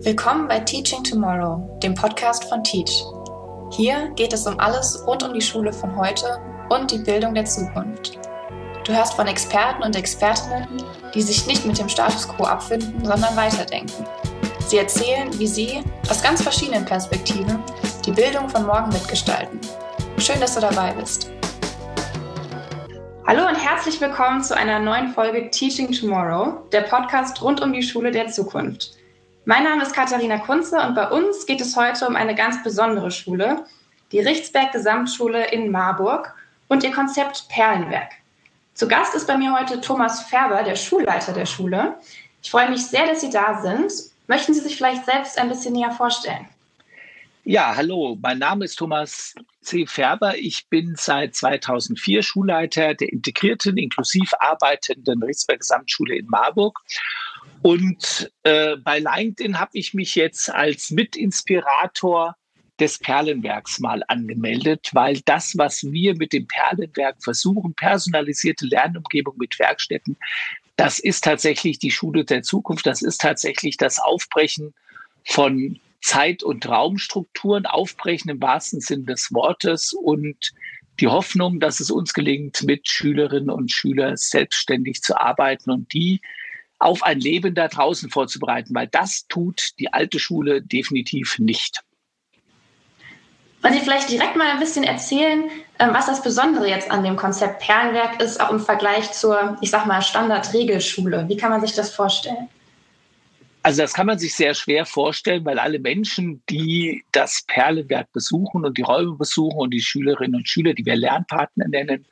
Willkommen bei Teaching Tomorrow, dem Podcast von Teach. Hier geht es um alles rund um die Schule von heute und die Bildung der Zukunft. Du hörst von Experten und Expertinnen, die sich nicht mit dem Status quo abfinden, sondern weiterdenken. Sie erzählen, wie sie aus ganz verschiedenen Perspektiven die Bildung von morgen mitgestalten. Schön, dass du dabei bist. Hallo und herzlich willkommen zu einer neuen Folge Teaching Tomorrow, der Podcast rund um die Schule der Zukunft. Mein Name ist Katharina Kunze und bei uns geht es heute um eine ganz besondere Schule, die Richtsberg Gesamtschule in Marburg und ihr Konzept Perlenwerk. Zu Gast ist bei mir heute Thomas Färber, der Schulleiter der Schule. Ich freue mich sehr, dass Sie da sind. Möchten Sie sich vielleicht selbst ein bisschen näher vorstellen? Ja, hallo, mein Name ist Thomas C. Färber. Ich bin seit 2004 Schulleiter der integrierten, inklusiv arbeitenden Richtsberg Gesamtschule in Marburg und äh, bei LinkedIn habe ich mich jetzt als Mitinspirator des Perlenwerks mal angemeldet, weil das, was wir mit dem Perlenwerk versuchen, personalisierte Lernumgebung mit Werkstätten, das ist tatsächlich die Schule der Zukunft, das ist tatsächlich das Aufbrechen von Zeit- und Raumstrukturen, Aufbrechen im wahrsten Sinn des Wortes und die Hoffnung, dass es uns gelingt, mit Schülerinnen und Schülern selbstständig zu arbeiten und die auf ein Leben da draußen vorzubereiten, weil das tut die alte Schule definitiv nicht. Wollen Sie vielleicht direkt mal ein bisschen erzählen, ähm, was das Besondere jetzt an dem Konzept Perlenwerk ist, auch im Vergleich zur, ich sag mal, Standard-Regelschule? Wie kann man sich das vorstellen? Also das kann man sich sehr schwer vorstellen, weil alle Menschen, die das Perlenwerk besuchen und die Räume besuchen und die Schülerinnen und Schüler, die wir Lernpartner nennen,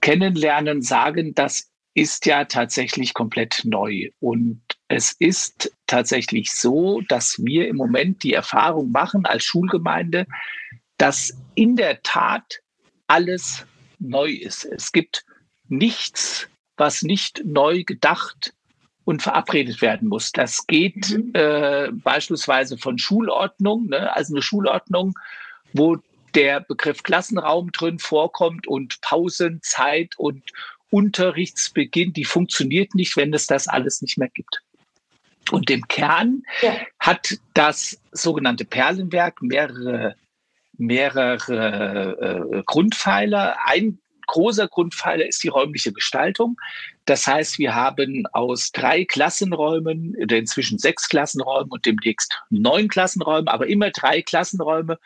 kennenlernen, sagen, dass ist ja tatsächlich komplett neu. Und es ist tatsächlich so, dass wir im Moment die Erfahrung machen als Schulgemeinde, dass in der Tat alles neu ist. Es gibt nichts, was nicht neu gedacht und verabredet werden muss. Das geht mhm. äh, beispielsweise von Schulordnung, ne? also eine Schulordnung, wo der Begriff Klassenraum drin vorkommt und Pausenzeit und Unterrichtsbeginn, die funktioniert nicht, wenn es das alles nicht mehr gibt. Und im Kern ja. hat das sogenannte Perlenwerk mehrere, mehrere äh, Grundpfeiler. Ein großer Grundpfeiler ist die räumliche Gestaltung. Das heißt, wir haben aus drei Klassenräumen, inzwischen sechs Klassenräumen und demnächst neun Klassenräumen, aber immer drei Klassenräume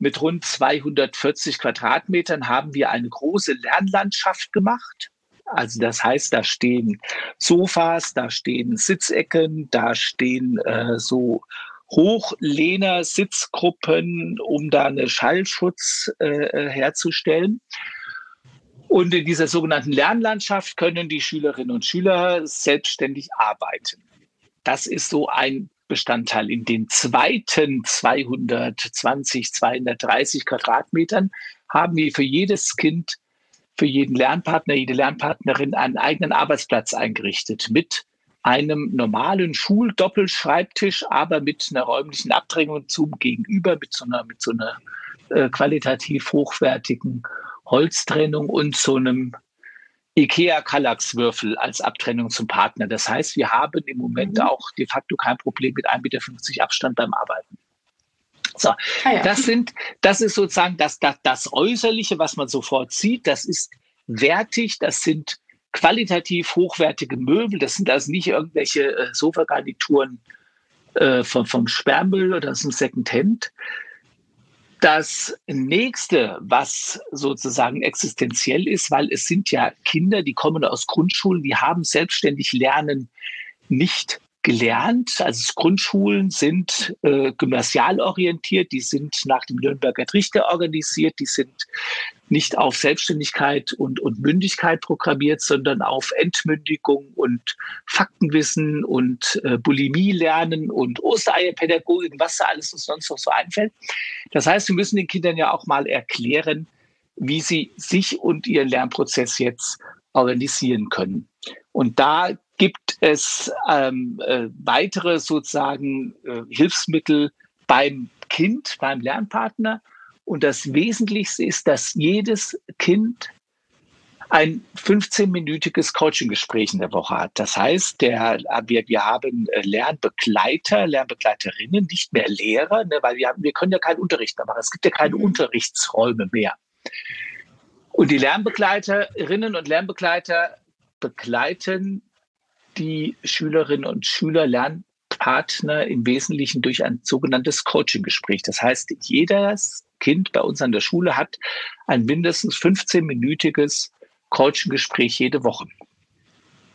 mit rund 240 Quadratmetern haben wir eine große Lernlandschaft gemacht. Also das heißt, da stehen Sofas, da stehen Sitzecken, da stehen äh, so Hochlehner, Sitzgruppen, um da eine Schallschutz äh, äh, herzustellen. Und in dieser sogenannten Lernlandschaft können die Schülerinnen und Schüler selbstständig arbeiten. Das ist so ein Bestandteil. In den zweiten 220, 230 Quadratmetern haben wir für jedes Kind, für jeden Lernpartner, jede Lernpartnerin einen eigenen Arbeitsplatz eingerichtet mit einem normalen Schuldoppelschreibtisch, aber mit einer räumlichen Abdrängung zum Gegenüber, mit so einer, mit so einer äh, qualitativ hochwertigen Holztrennung und so einem IKEA-Kallax-Würfel als Abtrennung zum Partner. Das heißt, wir haben im Moment mhm. auch de facto kein Problem mit 1,50 Meter Abstand beim Arbeiten. So, ah ja. das sind, das ist sozusagen das, das, das Äußerliche, was man sofort sieht. Das ist wertig, das sind qualitativ hochwertige Möbel. Das sind also nicht irgendwelche äh, Sofagarnituren äh, vom, vom Sperrmüll oder aus dem Secondhand, das nächste, was sozusagen existenziell ist, weil es sind ja Kinder, die kommen aus Grundschulen, die haben selbstständig Lernen nicht gelernt. Also Grundschulen sind äh, gymnasial orientiert, die sind nach dem Nürnberger Trichter organisiert, die sind nicht auf Selbstständigkeit und, und Mündigkeit programmiert, sondern auf Entmündigung und Faktenwissen und äh, Bulimie lernen und Ostereierpädagogik, was da alles uns sonst noch so einfällt. Das heißt, wir müssen den Kindern ja auch mal erklären, wie sie sich und ihren Lernprozess jetzt organisieren können. Und da gibt es ähm, äh, weitere sozusagen äh, Hilfsmittel beim Kind, beim Lernpartner. Und das Wesentlichste ist, dass jedes Kind ein 15-minütiges Coaching-Gespräch in der Woche hat. Das heißt, der, wir, wir haben äh, Lernbegleiter, Lernbegleiterinnen, nicht mehr Lehrer, ne, weil wir, haben, wir können ja keinen Unterricht mehr machen. Es gibt ja keine mhm. Unterrichtsräume mehr. Und die Lernbegleiterinnen und Lernbegleiter begleiten die Schülerinnen und Schüler, Lernpartner im Wesentlichen durch ein sogenanntes Coaching-Gespräch. Das heißt, jedes Kind bei uns an der Schule hat ein mindestens 15-minütiges Coaching-Gespräch jede Woche.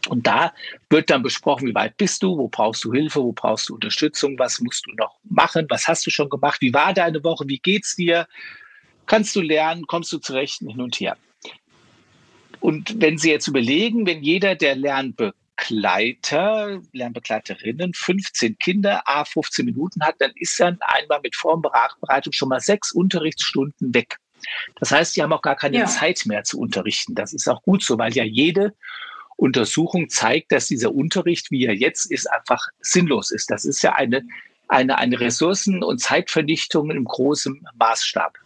Und da wird dann besprochen, wie weit bist du, wo brauchst du Hilfe, wo brauchst du Unterstützung, was musst du noch machen, was hast du schon gemacht, wie war deine Woche, wie geht's dir, kannst du lernen, kommst du zurecht, hin und her. Und wenn Sie jetzt überlegen, wenn jeder der Lernbegleiter, Lernbegleiterinnen 15 Kinder, a 15 Minuten hat, dann ist dann einmal mit Vorbereitung schon mal sechs Unterrichtsstunden weg. Das heißt, sie haben auch gar keine ja. Zeit mehr zu unterrichten. Das ist auch gut so, weil ja jede Untersuchung zeigt, dass dieser Unterricht, wie er jetzt ist, einfach sinnlos ist. Das ist ja eine, eine, eine Ressourcen- und Zeitvernichtung im großen Maßstab.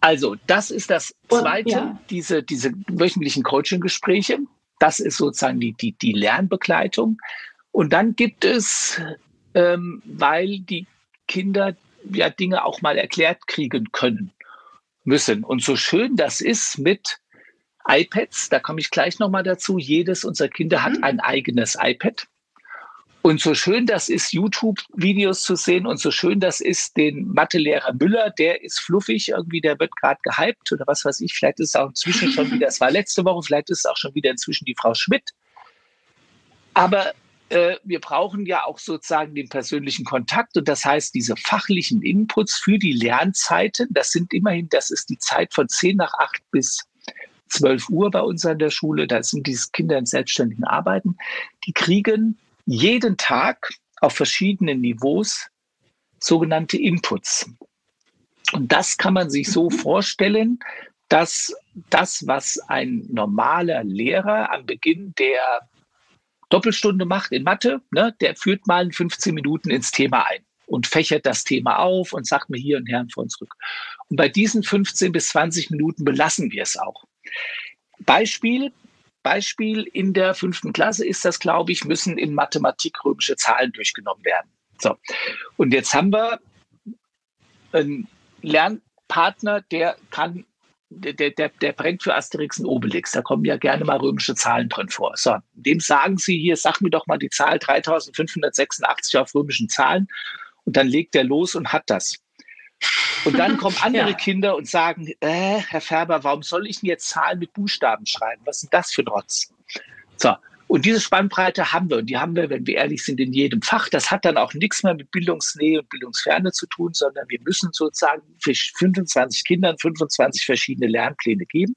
Also, das ist das Zweite, ja. diese, diese wöchentlichen Coaching-Gespräche. Das ist sozusagen die, die, die Lernbegleitung. Und dann gibt es, ähm, weil die Kinder ja Dinge auch mal erklärt kriegen können müssen. Und so schön das ist mit iPads, da komme ich gleich nochmal dazu. Jedes unserer Kinder mhm. hat ein eigenes iPad. Und so schön das ist, YouTube-Videos zu sehen und so schön das ist, den Mathelehrer Müller, der ist fluffig, irgendwie, der wird gerade gehypt oder was weiß ich. Vielleicht ist es auch inzwischen schon wieder, es war letzte Woche, vielleicht ist es auch schon wieder inzwischen die Frau Schmidt. Aber äh, wir brauchen ja auch sozusagen den persönlichen Kontakt und das heißt, diese fachlichen Inputs für die Lernzeiten, das sind immerhin, das ist die Zeit von 10 nach 8 bis 12 Uhr bei uns an der Schule, da sind diese Kinder im selbstständigen Arbeiten, die kriegen jeden Tag auf verschiedenen Niveaus sogenannte Inputs. Und das kann man sich so vorstellen, dass das, was ein normaler Lehrer am Beginn der Doppelstunde macht in Mathe, ne, der führt mal 15 Minuten ins Thema ein und fächert das Thema auf und sagt mir hier und her und vor und zurück. Und bei diesen 15 bis 20 Minuten belassen wir es auch. Beispiel, Beispiel in der fünften Klasse ist das, glaube ich, müssen in Mathematik römische Zahlen durchgenommen werden. So. Und jetzt haben wir einen Lernpartner, der kann der, der, der brennt für Asterix und Obelix. Da kommen ja gerne mal römische Zahlen drin vor. So, dem sagen Sie hier, sag mir doch mal die Zahl 3586 auf römischen Zahlen. Und dann legt er los und hat das. Und dann kommen andere ja. Kinder und sagen, äh, Herr Färber, warum soll ich denn jetzt Zahlen mit Buchstaben schreiben? Was ist denn das für ein Rotz? So, und diese Spannbreite haben wir. Und die haben wir, wenn wir ehrlich sind, in jedem Fach. Das hat dann auch nichts mehr mit Bildungsnähe und Bildungsferne zu tun, sondern wir müssen sozusagen für 25 Kindern 25 verschiedene Lernpläne geben.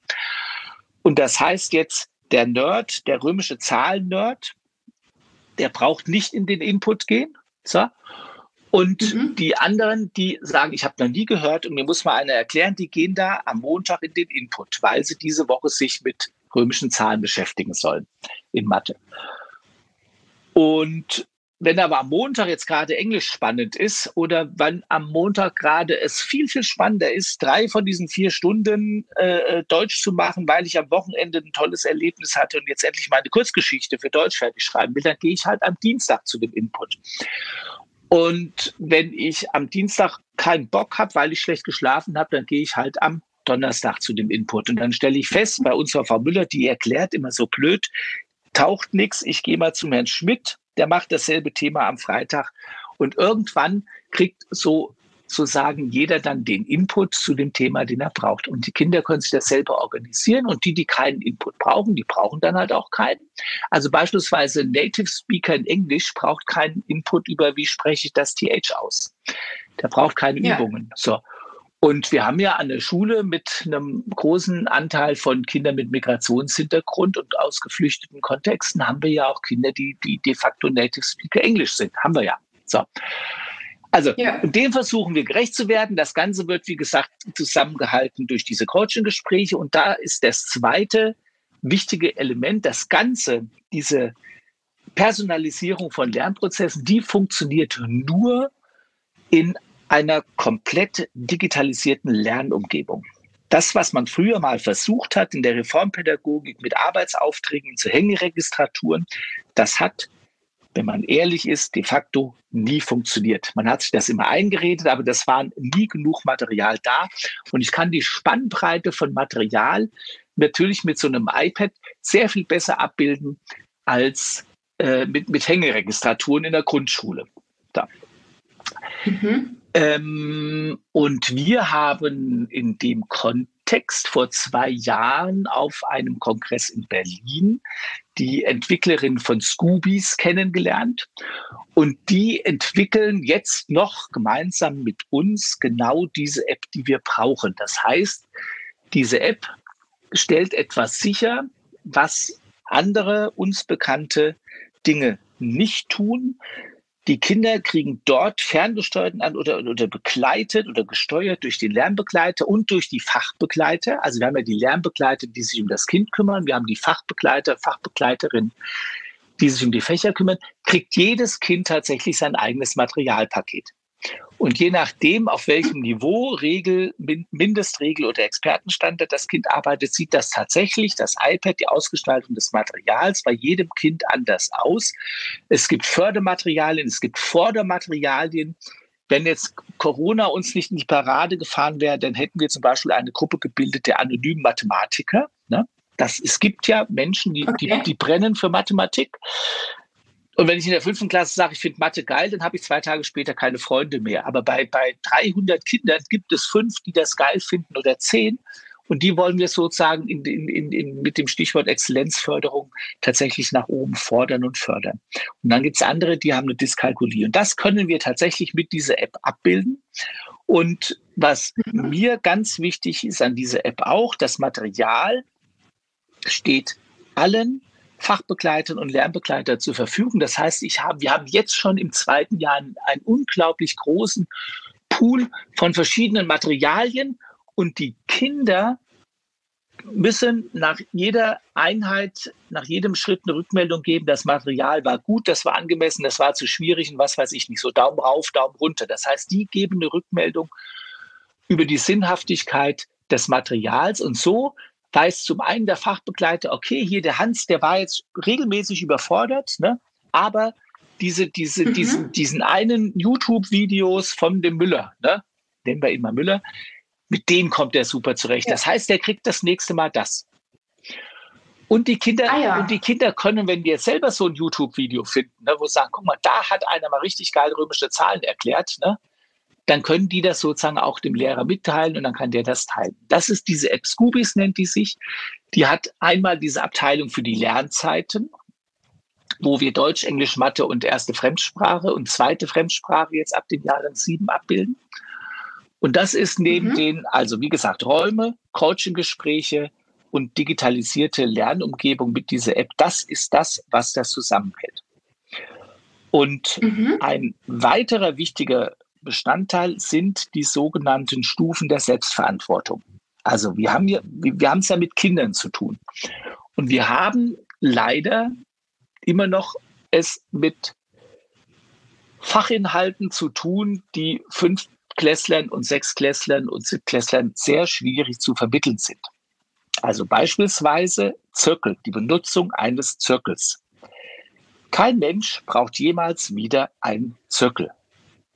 Und das heißt jetzt, der Nerd, der römische Zahlen-Nerd, der braucht nicht in den Input gehen. So. Und mhm. die anderen, die sagen, ich habe noch nie gehört und mir muss mal einer erklären, die gehen da am Montag in den Input, weil sie diese Woche sich mit römischen Zahlen beschäftigen sollen in Mathe. Und wenn aber am Montag jetzt gerade Englisch spannend ist oder wenn am Montag gerade es viel, viel spannender ist, drei von diesen vier Stunden äh, Deutsch zu machen, weil ich am Wochenende ein tolles Erlebnis hatte und jetzt endlich meine Kurzgeschichte für Deutsch fertig schreiben will, dann gehe ich halt am Dienstag zu dem Input. Und wenn ich am Dienstag keinen Bock habe, weil ich schlecht geschlafen habe, dann gehe ich halt am Donnerstag zu dem Input. Und dann stelle ich fest, bei unserer Frau Müller, die erklärt immer so blöd, taucht nichts. Ich gehe mal zum Herrn Schmidt, der macht dasselbe Thema am Freitag. Und irgendwann kriegt so sozusagen jeder dann den Input zu dem Thema, den er braucht. Und die Kinder können sich das selber organisieren und die, die keinen Input brauchen, die brauchen dann halt auch keinen. Also beispielsweise Native Speaker in Englisch braucht keinen Input über, wie spreche ich das TH aus. Der braucht keine ja. Übungen. So. Und wir haben ja an der Schule mit einem großen Anteil von Kindern mit Migrationshintergrund und aus geflüchteten Kontexten haben wir ja auch Kinder, die, die de facto Native Speaker Englisch sind. Haben wir ja. So. Also, ja. dem versuchen wir gerecht zu werden. Das Ganze wird, wie gesagt, zusammengehalten durch diese Coaching-Gespräche. Und da ist das zweite wichtige Element, das Ganze, diese Personalisierung von Lernprozessen, die funktioniert nur in einer komplett digitalisierten Lernumgebung. das, was man früher mal versucht hat in der Reformpädagogik mit Arbeitsaufträgen zu Hängeregistraturen, das hat, wenn man ehrlich ist, de facto nie funktioniert. Man hat sich das immer eingeredet, aber das war nie genug Material da. Und ich kann die Spannbreite von Material natürlich mit so einem iPad sehr viel besser abbilden als äh, mit, mit Hängeregistraturen in der Grundschule. Da. Mhm. Ähm, und wir haben in dem Kontext vor zwei Jahren auf einem Kongress in Berlin die Entwicklerin von Scoobies kennengelernt. Und die entwickeln jetzt noch gemeinsam mit uns genau diese App, die wir brauchen. Das heißt, diese App stellt etwas sicher, was andere uns bekannte Dinge nicht tun. Die Kinder kriegen dort ferngesteuert an oder, oder begleitet oder gesteuert durch den Lernbegleiter und durch die Fachbegleiter. Also wir haben ja die Lernbegleiter, die sich um das Kind kümmern. Wir haben die Fachbegleiter, Fachbegleiterin, die sich um die Fächer kümmern. Kriegt jedes Kind tatsächlich sein eigenes Materialpaket. Und je nachdem, auf welchem Niveau, Regel, Mindestregel oder Expertenstandard das Kind arbeitet, sieht das tatsächlich, das iPad, die Ausgestaltung des Materials bei jedem Kind anders aus. Es gibt Fördermaterialien, es gibt Vordermaterialien. Wenn jetzt Corona uns nicht in die Parade gefahren wäre, dann hätten wir zum Beispiel eine Gruppe gebildet der anonymen Mathematiker. Ne? Das, es gibt ja Menschen, die, okay. die, die brennen für Mathematik. Und wenn ich in der fünften Klasse sage, ich finde Mathe geil, dann habe ich zwei Tage später keine Freunde mehr. Aber bei, bei 300 Kindern gibt es fünf, die das geil finden oder zehn. Und die wollen wir sozusagen in, in, in, mit dem Stichwort Exzellenzförderung tatsächlich nach oben fordern und fördern. Und dann gibt es andere, die haben eine Dyskalkulie. Und das können wir tatsächlich mit dieser App abbilden. Und was mir ganz wichtig ist an dieser App auch, das Material steht allen Fachbegleitern und Lernbegleiter zur Verfügung. Das heißt, ich habe, wir haben jetzt schon im zweiten Jahr einen, einen unglaublich großen Pool von verschiedenen Materialien und die Kinder müssen nach jeder Einheit, nach jedem Schritt eine Rückmeldung geben, das Material war gut, das war angemessen, das war zu schwierig und was weiß ich nicht, so Daumen rauf, Daumen runter. Das heißt, die geben eine Rückmeldung über die Sinnhaftigkeit des Materials und so weiß zum einen der Fachbegleiter, okay, hier der Hans, der war jetzt regelmäßig überfordert, ne? aber diese, diese, mhm. diesen, diesen einen YouTube-Videos von dem Müller, ne? nennen wir ihn mal Müller, mit dem kommt er super zurecht. Ja. Das heißt, er kriegt das nächste Mal das. Und die Kinder, ah, ja. und die Kinder können, wenn wir jetzt selber so ein YouTube-Video finden, ne, wo sie sagen, guck mal, da hat einer mal richtig geil römische Zahlen erklärt, ne, dann können die das sozusagen auch dem Lehrer mitteilen und dann kann der das teilen. Das ist diese App Scoobies, nennt die sich. Die hat einmal diese Abteilung für die Lernzeiten, wo wir Deutsch, Englisch, Mathe und erste Fremdsprache und zweite Fremdsprache jetzt ab den Jahren sieben abbilden. Und das ist neben mhm. den, also wie gesagt, Räume, Coaching-Gespräche und digitalisierte Lernumgebung mit dieser App, das ist das, was das zusammenhält. Und mhm. ein weiterer wichtiger Bestandteil sind die sogenannten Stufen der Selbstverantwortung. Also wir haben, hier, wir haben es ja mit Kindern zu tun. Und wir haben leider immer noch es mit Fachinhalten zu tun, die fünf Klässlern und sechs Klässlern und Siebtklässlern sehr schwierig zu vermitteln sind. Also beispielsweise Zirkel, die Benutzung eines Zirkels. Kein Mensch braucht jemals wieder einen Zirkel.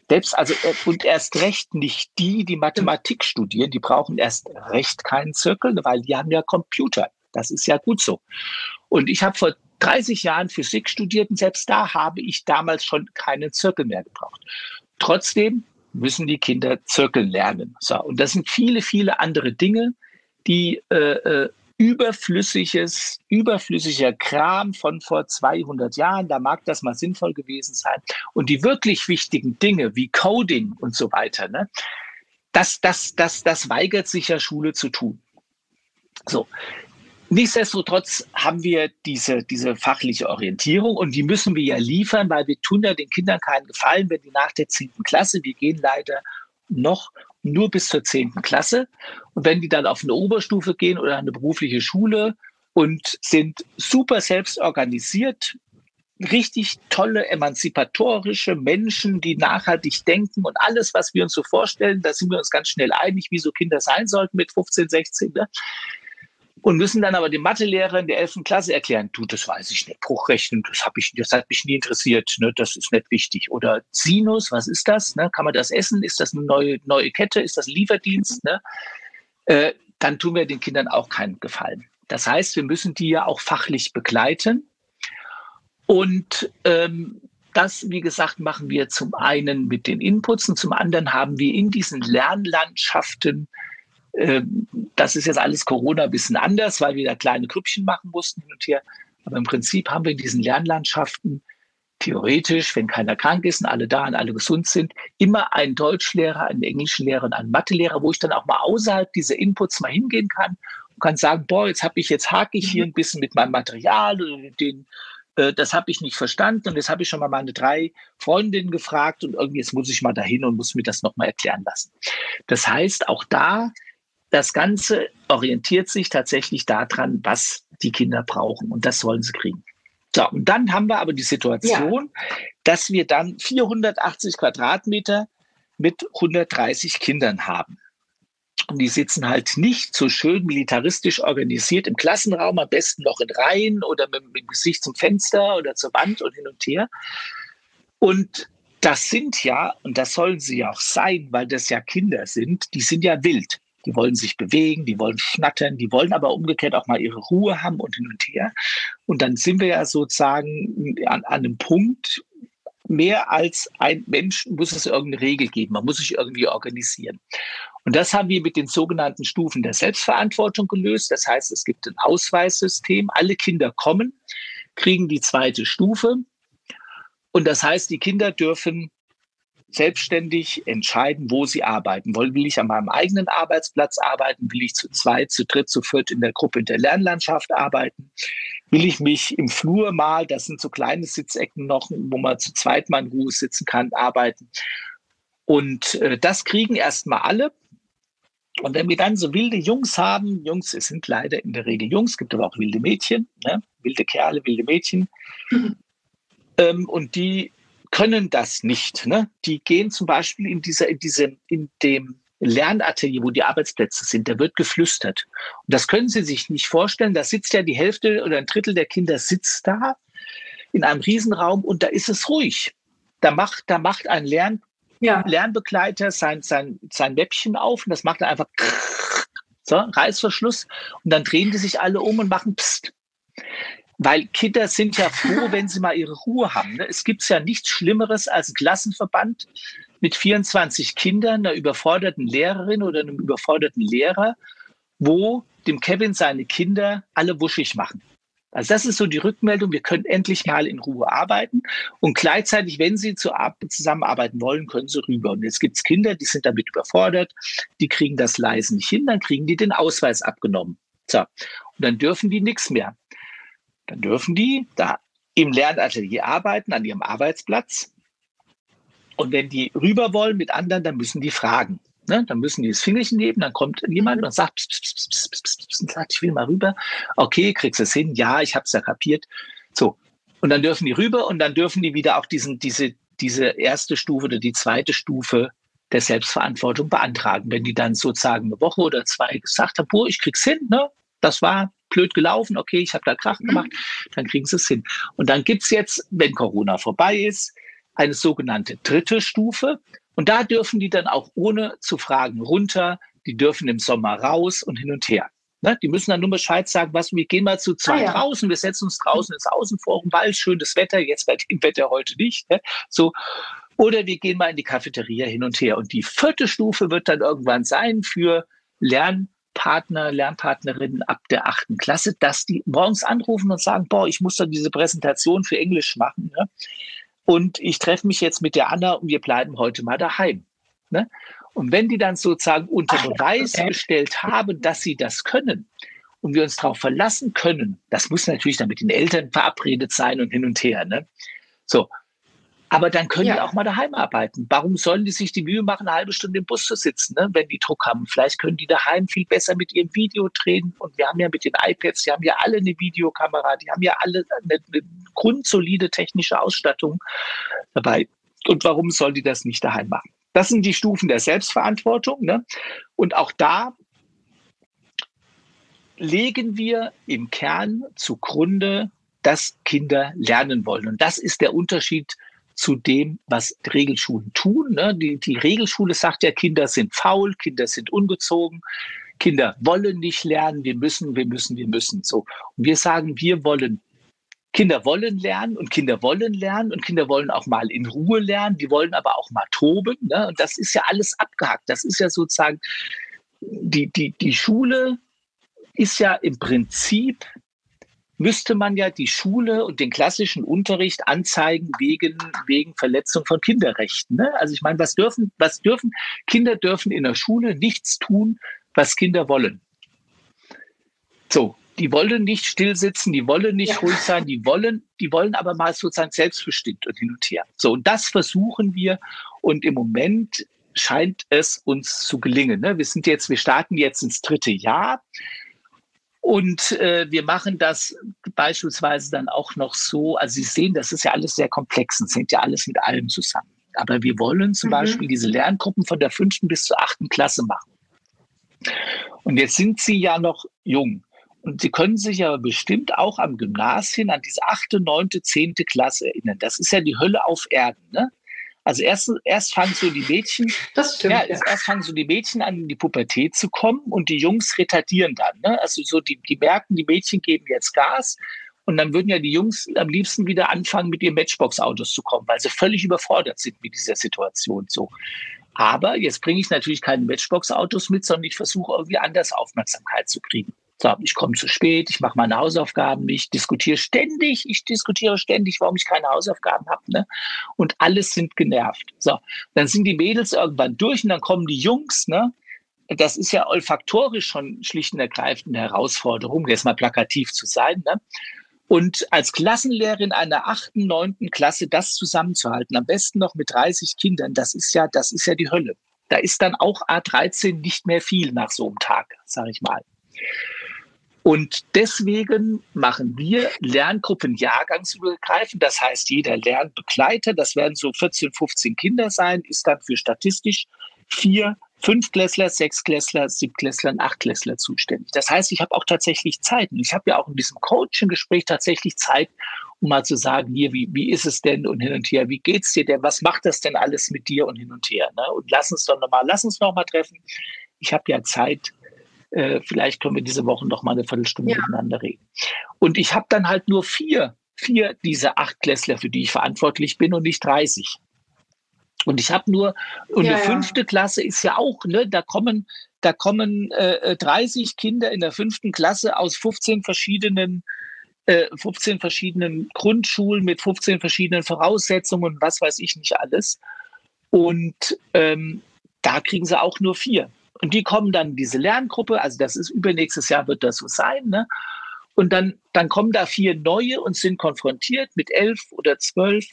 Selbst, also, äh, und erst recht nicht die, die Mathematik studieren, die brauchen erst recht keinen Zirkel, weil die haben ja Computer. Das ist ja gut so. Und ich habe vor 30 Jahren Physik studiert und selbst da habe ich damals schon keinen Zirkel mehr gebraucht. Trotzdem müssen die Kinder Zirkeln lernen. So, und das sind viele, viele andere Dinge, die äh, äh überflüssiges, überflüssiger Kram von vor 200 Jahren. Da mag das mal sinnvoll gewesen sein. Und die wirklich wichtigen Dinge wie Coding und so weiter, ne, das, das, das, das weigert sich ja Schule zu tun. So. Nichtsdestotrotz haben wir diese, diese fachliche Orientierung und die müssen wir ja liefern, weil wir tun ja den Kindern keinen Gefallen, wenn die nach der 10. Klasse, wir gehen leider noch nur bis zur 10. Klasse. Und wenn die dann auf eine Oberstufe gehen oder eine berufliche Schule und sind super selbst organisiert, richtig tolle, emanzipatorische Menschen, die nachhaltig denken und alles, was wir uns so vorstellen, da sind wir uns ganz schnell einig, wie so Kinder sein sollten mit 15, 16. Ne? Und müssen dann aber dem Mathelehrer in der 11. Klasse erklären, du, das weiß ich nicht, Bruchrechnen, das, hab ich, das hat mich nie interessiert, ne? das ist nicht wichtig. Oder Sinus, was ist das? Ne? Kann man das essen? Ist das eine neue, neue Kette? Ist das ein Lieferdienst? Ne? Äh, dann tun wir den Kindern auch keinen Gefallen. Das heißt, wir müssen die ja auch fachlich begleiten und ähm, das, wie gesagt, machen wir zum einen mit den Inputs und zum anderen haben wir in diesen Lernlandschaften, das ist jetzt alles Corona ein bisschen anders, weil wir da kleine Grüppchen machen mussten hin und her. Aber im Prinzip haben wir in diesen Lernlandschaften theoretisch, wenn keiner krank ist und alle da und alle gesund sind, immer einen Deutschlehrer, einen Englischlehrer und einen Mathelehrer, wo ich dann auch mal außerhalb dieser Inputs mal hingehen kann und kann sagen, boah, jetzt habe ich jetzt hake ich hier ein bisschen mit meinem Material oder mit den äh, das habe ich nicht verstanden und jetzt habe ich schon mal meine drei Freundinnen gefragt und irgendwie jetzt muss ich mal dahin und muss mir das nochmal erklären lassen. Das heißt, auch da, das Ganze orientiert sich tatsächlich daran, was die Kinder brauchen und das sollen sie kriegen. So, und dann haben wir aber die Situation, ja. dass wir dann 480 Quadratmeter mit 130 Kindern haben. Und die sitzen halt nicht so schön militaristisch organisiert im Klassenraum, am besten noch in Reihen oder mit, mit dem Gesicht zum Fenster oder zur Wand und hin und her. Und das sind ja, und das sollen sie ja auch sein, weil das ja Kinder sind, die sind ja wild. Die wollen sich bewegen, die wollen schnattern, die wollen aber umgekehrt auch mal ihre Ruhe haben und hin und her. Und dann sind wir ja sozusagen an, an einem Punkt, mehr als ein Mensch muss es irgendeine Regel geben. Man muss sich irgendwie organisieren. Und das haben wir mit den sogenannten Stufen der Selbstverantwortung gelöst. Das heißt, es gibt ein Ausweissystem. Alle Kinder kommen, kriegen die zweite Stufe. Und das heißt, die Kinder dürfen selbstständig entscheiden, wo sie arbeiten wollen. Will ich an meinem eigenen Arbeitsplatz arbeiten? Will ich zu zweit, zu dritt, zu viert in der Gruppe in der Lernlandschaft arbeiten? Will ich mich im Flur mal, das sind so kleine Sitzecken noch, wo man zu zweit mal in Ruhe sitzen kann, arbeiten? Und äh, das kriegen erstmal alle. Und wenn wir dann so wilde Jungs haben, Jungs, es sind leider in der Regel Jungs, gibt aber auch wilde Mädchen, ne? wilde Kerle, wilde Mädchen. Mhm. Ähm, und die können das nicht. Ne? Die gehen zum Beispiel in dieser, in diesem, in dem Lernatelier, wo die Arbeitsplätze sind, da wird geflüstert. Und das können Sie sich nicht vorstellen. Da sitzt ja die Hälfte oder ein Drittel der Kinder sitzt da in einem Riesenraum und da ist es ruhig. Da macht, da macht ein Lern, ja. Lernbegleiter sein, sein, sein Mäppchen auf und das macht er einfach so, Reißverschluss und dann drehen die sich alle um und machen Psst. Weil Kinder sind ja froh, wenn sie mal ihre Ruhe haben. Ne? Es gibt ja nichts Schlimmeres als ein Klassenverband mit 24 Kindern, einer überforderten Lehrerin oder einem überforderten Lehrer, wo dem Kevin seine Kinder alle wuschig machen. Also das ist so die Rückmeldung, wir können endlich mal in Ruhe arbeiten und gleichzeitig, wenn sie zusammenarbeiten wollen, können sie rüber. Und jetzt gibt es Kinder, die sind damit überfordert, die kriegen das leise nicht hin, dann kriegen die den Ausweis abgenommen. So. Und dann dürfen die nichts mehr. Dann dürfen die da im Lernatelier arbeiten, an ihrem Arbeitsplatz. Und wenn die rüber wollen mit anderen, dann müssen die fragen. Ne? Dann müssen die das Fingerchen nehmen, dann kommt jemand und sagt, pst, pst, pst, und sagt, ich will mal rüber. Okay, kriegst du es hin? Ja, ich habe es ja kapiert. So. Und dann dürfen die rüber und dann dürfen die wieder auch diesen, diese, diese erste Stufe oder die zweite Stufe der Selbstverantwortung beantragen. Wenn die dann sozusagen eine Woche oder zwei gesagt haben, boah, ich krieg's hin, ne? Das war blöd gelaufen, okay, ich habe da Krach gemacht, dann kriegen sie es hin. Und dann gibt's jetzt, wenn Corona vorbei ist, eine sogenannte dritte Stufe. Und da dürfen die dann auch ohne zu fragen runter, die dürfen im Sommer raus und hin und her. Ne? Die müssen dann nur Bescheid sagen, was, wir gehen mal zu zwei ah, ja. draußen, wir setzen uns draußen ins Außenforum, weil schönes Wetter, jetzt bei dem Wetter heute nicht. Ne? So. Oder wir gehen mal in die Cafeteria hin und her. Und die vierte Stufe wird dann irgendwann sein für Lernpartner, Lernpartnerinnen ab der achten Klasse, dass die morgens anrufen und sagen, boah, ich muss dann diese Präsentation für Englisch machen. Ne? und ich treffe mich jetzt mit der Anna und wir bleiben heute mal daheim. Ne? Und wenn die dann sozusagen unter Beweis okay. gestellt haben, dass sie das können und wir uns darauf verlassen können, das muss natürlich dann mit den Eltern verabredet sein und hin und her. Ne? So, Aber dann können ja. die auch mal daheim arbeiten. Warum sollen die sich die Mühe machen, eine halbe Stunde im Bus zu sitzen, ne, wenn die Druck haben? Vielleicht können die daheim viel besser mit ihrem Video drehen. Und wir haben ja mit den iPads, die haben ja alle eine Videokamera, die haben ja alle eine, eine grundsolide technische Ausstattung dabei. Und warum sollen die das nicht daheim machen? Das sind die Stufen der Selbstverantwortung. Ne? Und auch da legen wir im Kern zugrunde, dass Kinder lernen wollen. Und das ist der Unterschied zu dem, was Regelschulen tun. Ne? Die, die Regelschule sagt ja, Kinder sind faul, Kinder sind ungezogen, Kinder wollen nicht lernen, wir müssen, wir müssen, wir müssen. So. Und wir sagen, wir wollen Kinder wollen lernen und Kinder wollen lernen und Kinder wollen auch mal in Ruhe lernen, die wollen aber auch mal toben. Ne? Und das ist ja alles abgehackt. Das ist ja sozusagen, die, die, die Schule ist ja im Prinzip müsste man ja die Schule und den klassischen Unterricht anzeigen wegen, wegen Verletzung von Kinderrechten. Ne? Also ich meine, was dürfen, was dürfen, Kinder dürfen in der Schule nichts tun, was Kinder wollen. So, die wollen nicht stillsitzen, die wollen nicht ja. ruhig sein, die wollen, die wollen aber mal sozusagen selbstbestimmt und hin und her. So, und das versuchen wir. Und im Moment scheint es uns zu gelingen. Ne? Wir sind jetzt, wir starten jetzt ins dritte Jahr. Und äh, wir machen das beispielsweise dann auch noch so, also Sie sehen, das ist ja alles sehr komplex und hängt ja alles mit allem zusammen. Aber wir wollen zum mhm. Beispiel diese Lerngruppen von der fünften bis zur achten Klasse machen. Und jetzt sind Sie ja noch jung. Und Sie können sich aber bestimmt auch am Gymnasium an diese achte, neunte, zehnte Klasse erinnern. Das ist ja die Hölle auf Erden. Ne? Also erst, erst fangen so die Mädchen, das stimmt, ja, ja. erst fangen so die Mädchen an, in die Pubertät zu kommen und die Jungs retardieren dann. Ne? Also so die, die merken, die Mädchen geben jetzt Gas und dann würden ja die Jungs am liebsten wieder anfangen, mit ihren Matchbox-Autos zu kommen, weil sie völlig überfordert sind mit dieser Situation. So. Aber jetzt bringe ich natürlich keine Matchbox-Autos mit, sondern ich versuche irgendwie anders Aufmerksamkeit zu kriegen. So, ich komme zu spät, ich mache meine Hausaufgaben nicht, diskutiere ständig, ich diskutiere ständig, warum ich keine Hausaufgaben habe. Ne? Und alles sind genervt. So, dann sind die Mädels irgendwann durch und dann kommen die Jungs, ne? Das ist ja olfaktorisch schon schlicht und ergreifend eine Herausforderung, jetzt mal plakativ zu sein. Ne? Und als Klassenlehrerin einer achten, neunten Klasse das zusammenzuhalten, am besten noch mit 30 Kindern, das ist ja, das ist ja die Hölle. Da ist dann auch A13 nicht mehr viel nach so einem Tag, sage ich mal. Und deswegen machen wir Lerngruppen jahrgangsübergreifend. Das heißt, jeder Lernbegleiter, das werden so 14, 15 Kinder sein, ist dann für statistisch vier, Fünfklässler, Sechsklässler, Siebklässler und Achtklässler zuständig. Das heißt, ich habe auch tatsächlich Zeit. Und ich habe ja auch in diesem Coaching-Gespräch tatsächlich Zeit, um mal zu sagen, hier, wie, wie ist es denn und hin und her, wie geht's dir denn, was macht das denn alles mit dir und hin und her. Ne? Und lass uns doch nochmal, lass uns noch mal treffen. Ich habe ja Zeit, äh, vielleicht können wir diese Woche noch mal eine Viertelstunde ja. miteinander reden. Und ich habe dann halt nur vier, vier dieser acht Klässler, für die ich verantwortlich bin und nicht 30. Und ich habe nur, und ja, eine fünfte ja. Klasse ist ja auch, ne, da kommen, da kommen äh, 30 Kinder in der fünften Klasse aus 15 verschiedenen 15 äh, verschiedenen Grundschulen mit 15 verschiedenen Voraussetzungen, was weiß ich nicht alles. Und ähm, da kriegen sie auch nur vier. Und die kommen dann in diese Lerngruppe, also das ist übernächstes Jahr wird das so sein, ne? Und dann, dann kommen da vier neue und sind konfrontiert mit elf oder zwölf,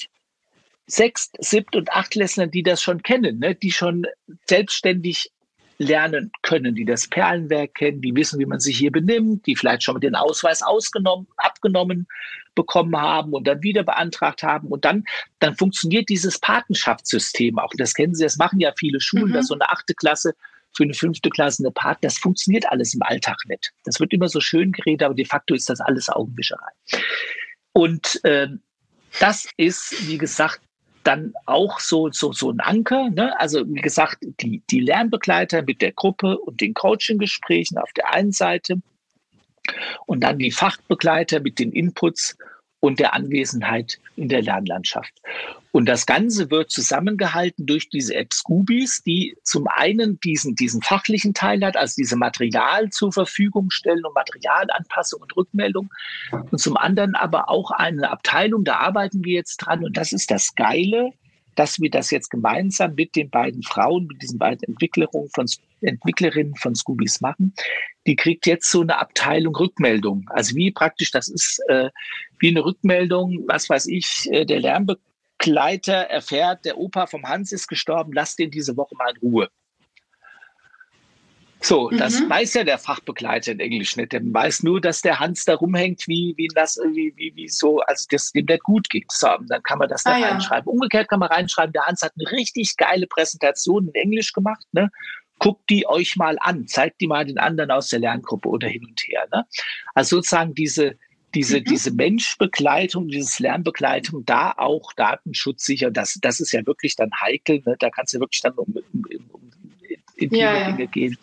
sechs, siebt und achtklässlern, die das schon kennen, ne? die schon selbstständig lernen können, die das Perlenwerk kennen, die wissen, wie man sich hier benimmt, die vielleicht schon mit den Ausweis ausgenommen, abgenommen bekommen haben und dann wieder beantragt haben. Und dann, dann funktioniert dieses Patenschaftssystem auch. Das kennen Sie, das machen ja viele Schulen, mhm. dass so eine achte Klasse für eine fünfte Klasse eine Part, das funktioniert alles im Alltag nicht. Das wird immer so schön geredet, aber de facto ist das alles Augenwischerei. Und äh, das ist, wie gesagt, dann auch so, so, so ein Anker. Ne? Also wie gesagt, die, die Lernbegleiter mit der Gruppe und den Coaching-Gesprächen auf der einen Seite und dann die Fachbegleiter mit den Inputs und der Anwesenheit in der Lernlandschaft. Und das Ganze wird zusammengehalten durch diese App Scoobies, die zum einen diesen, diesen fachlichen Teil hat, also diese Material zur Verfügung stellen und Materialanpassung und Rückmeldung. Und zum anderen aber auch eine Abteilung, da arbeiten wir jetzt dran. Und das ist das Geile, dass wir das jetzt gemeinsam mit den beiden Frauen, mit diesen beiden Entwicklerinnen von, Entwicklerinnen von Scoobies machen. Die kriegt jetzt so eine Abteilung Rückmeldung. Also wie praktisch, das ist äh, wie eine Rückmeldung, was weiß ich, äh, der Lernbe Fachbegleiter erfährt, der Opa vom Hans ist gestorben, lass den diese Woche mal in Ruhe. So, mhm. das weiß ja der Fachbegleiter in Englisch nicht. Der weiß nur, dass der Hans da rumhängt, wie, wie das, wie, wie, wie so, also dass dem der gut geht. So, dann kann man das da ah, reinschreiben. Ja. Umgekehrt kann man reinschreiben, der Hans hat eine richtig geile Präsentation in Englisch gemacht, ne? Guckt die euch mal an, zeigt die mal den anderen aus der Lerngruppe oder hin und her. Ne? Also sozusagen diese, diese, mhm. diese Menschbegleitung, dieses Lernbegleitung, da auch Datenschutz sicher, das, das ist ja wirklich dann heikel. Ne? Da kannst du wirklich dann um, um intime ja. Dinge gehen,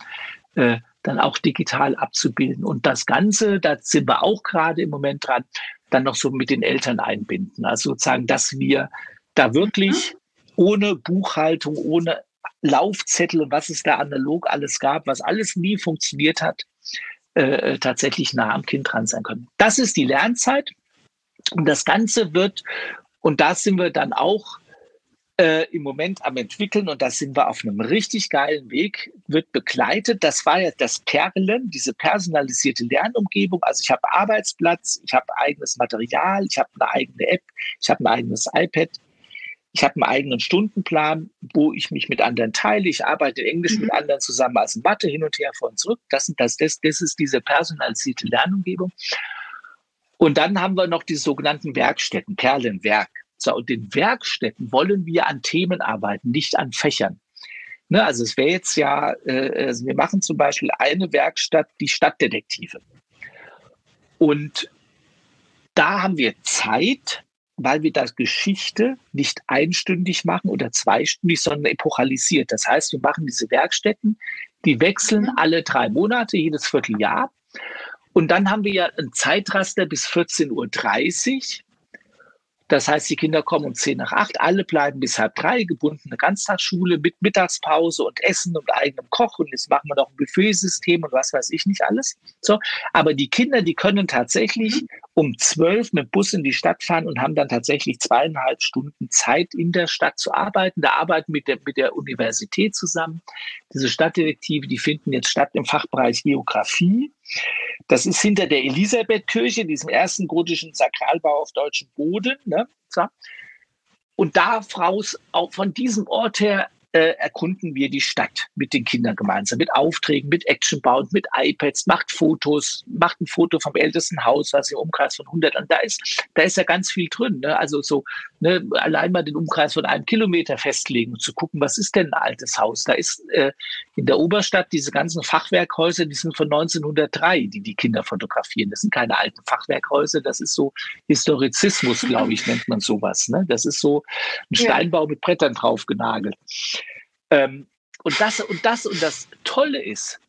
äh, dann auch digital abzubilden. Und das Ganze, da sind wir auch gerade im Moment dran, dann noch so mit den Eltern einbinden. Also sozusagen, dass wir da wirklich mhm. ohne Buchhaltung, ohne Laufzettel und was es da analog alles gab, was alles nie funktioniert hat, äh, tatsächlich nah am Kind dran sein können. Das ist die Lernzeit. Und das Ganze wird, und da sind wir dann auch äh, im Moment am entwickeln und da sind wir auf einem richtig geilen Weg, wird begleitet. Das war ja das Perlen, diese personalisierte Lernumgebung. Also ich habe Arbeitsplatz, ich habe eigenes Material, ich habe eine eigene App, ich habe ein eigenes iPad, ich habe einen eigenen Stundenplan, wo ich mich mit anderen teile. Ich arbeite Englisch mhm. mit anderen zusammen als Mathe hin und her vor und zurück. Das, das, das, das ist diese personalisierte Lernumgebung. Und dann haben wir noch die sogenannten Werkstätten, Perlenwerk. So, und in Werkstätten wollen wir an Themen arbeiten, nicht an Fächern. Ne, also es wäre jetzt ja, äh, also wir machen zum Beispiel eine Werkstatt, die Stadtdetektive. Und da haben wir Zeit, weil wir das Geschichte nicht einstündig machen oder zweistündig, sondern epochalisiert. Das heißt, wir machen diese Werkstätten, die wechseln mhm. alle drei Monate, jedes Vierteljahr. Und dann haben wir ja ein Zeitraster bis 14.30 Uhr, das heißt, die Kinder kommen um 10 nach 8, alle bleiben bis halb drei, gebundene Ganztagsschule mit Mittagspause und Essen und eigenem Koch und jetzt machen wir noch ein Buffetsystem und was weiß ich nicht alles. So, aber die Kinder, die können tatsächlich mhm. Um 12 mit Bus in die Stadt fahren und haben dann tatsächlich zweieinhalb Stunden Zeit in der Stadt zu arbeiten. Da arbeiten mit der, mit der Universität zusammen. Diese Stadtdetektive, die finden jetzt statt im Fachbereich Geografie. Das ist hinter der Elisabethkirche, diesem ersten gotischen Sakralbau auf deutschem Boden. Ne? Und da, Fraus, auch von diesem Ort her äh, erkunden wir die Stadt mit den Kindern gemeinsam, mit Aufträgen, mit Actionbound, mit iPads, macht Fotos, macht ein Foto vom ältesten Haus, was im Umkreis von 100, und da ist, da ist ja ganz viel drin. Ne? Also so, ne, allein mal den Umkreis von einem Kilometer festlegen und zu gucken, was ist denn ein altes Haus? Da ist äh, in der Oberstadt diese ganzen Fachwerkhäuser, die sind von 1903, die die Kinder fotografieren. Das sind keine alten Fachwerkhäuser, das ist so Historizismus, glaube ich, nennt man sowas. Ne? Das ist so ein Steinbau mit Brettern drauf genagelt. Ähm, und, das, und das und das Tolle ist,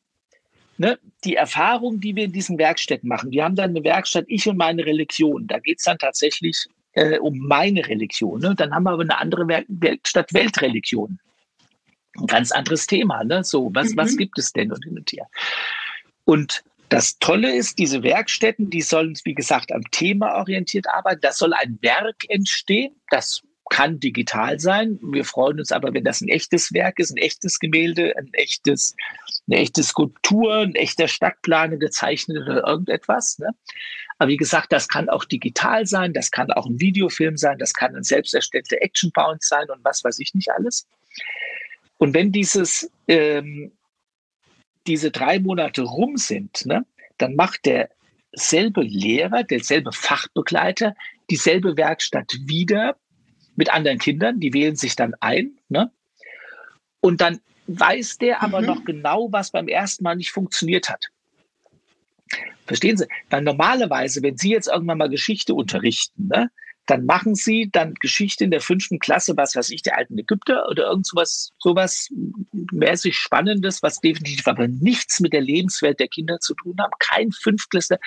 ne, die Erfahrung, die wir in diesen Werkstätten machen. Wir haben dann eine Werkstatt, ich und meine Religion. Da geht es dann tatsächlich äh, um meine Religion. Ne? Dann haben wir aber eine andere Werk Werkstatt Weltreligion. Ein ganz anderes Thema. Ne? So, was, mhm. was gibt es denn und hin und her? Und das Tolle ist, diese Werkstätten, die sollen, wie gesagt, am Thema orientiert arbeiten. Das soll ein Werk entstehen. Das kann digital sein. Wir freuen uns aber, wenn das ein echtes Werk ist, ein echtes Gemälde, ein echtes, eine echte Skulptur, ein echter Stadtplan gezeichnet oder irgendetwas. Ne? Aber wie gesagt, das kann auch digital sein, das kann auch ein Videofilm sein, das kann ein selbst erstellter Action-Bound sein und was weiß ich nicht alles. Und wenn dieses, ähm, diese drei Monate rum sind, ne, dann macht derselbe Lehrer, derselbe Fachbegleiter dieselbe Werkstatt wieder mit anderen Kindern, die wählen sich dann ein. Ne? Und dann weiß der aber mhm. noch genau, was beim ersten Mal nicht funktioniert hat. Verstehen Sie? Weil normalerweise, wenn Sie jetzt irgendwann mal Geschichte unterrichten, ne, dann machen sie dann Geschichte in der fünften Klasse, was weiß ich, der alten Ägypter oder irgend sowas, sowas mäßig Spannendes, was definitiv aber nichts mit der Lebenswelt der Kinder zu tun hat. Kein Fünftklässler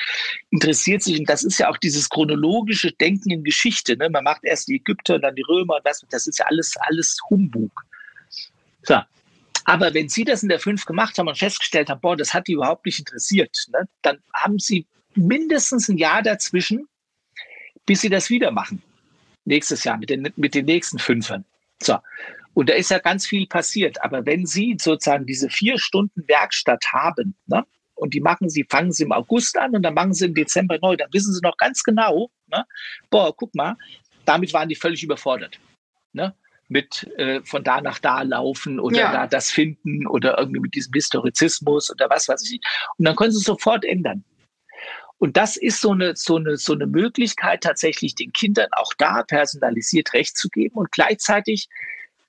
interessiert sich, und das ist ja auch dieses chronologische Denken in Geschichte. Ne? Man macht erst die Ägypter und dann die Römer und das, das ist ja alles, alles Humbug. So. Aber wenn Sie das in der fünf gemacht haben und festgestellt haben, boah, das hat die überhaupt nicht interessiert, ne? dann haben Sie mindestens ein Jahr dazwischen, bis sie das wieder machen. Nächstes Jahr mit den, mit den nächsten Fünfern. So. Und da ist ja ganz viel passiert. Aber wenn Sie sozusagen diese vier Stunden Werkstatt haben, ne, und die machen Sie, fangen Sie im August an und dann machen Sie im Dezember neu, dann wissen Sie noch ganz genau, ne, boah, guck mal, damit waren die völlig überfordert. Ne? mit äh, von da nach da laufen oder ja. da das finden oder irgendwie mit diesem Historizismus oder was weiß ich. Und dann können sie es sofort ändern. Und das ist so eine, so eine, so eine Möglichkeit, tatsächlich den Kindern auch da personalisiert Recht zu geben. Und gleichzeitig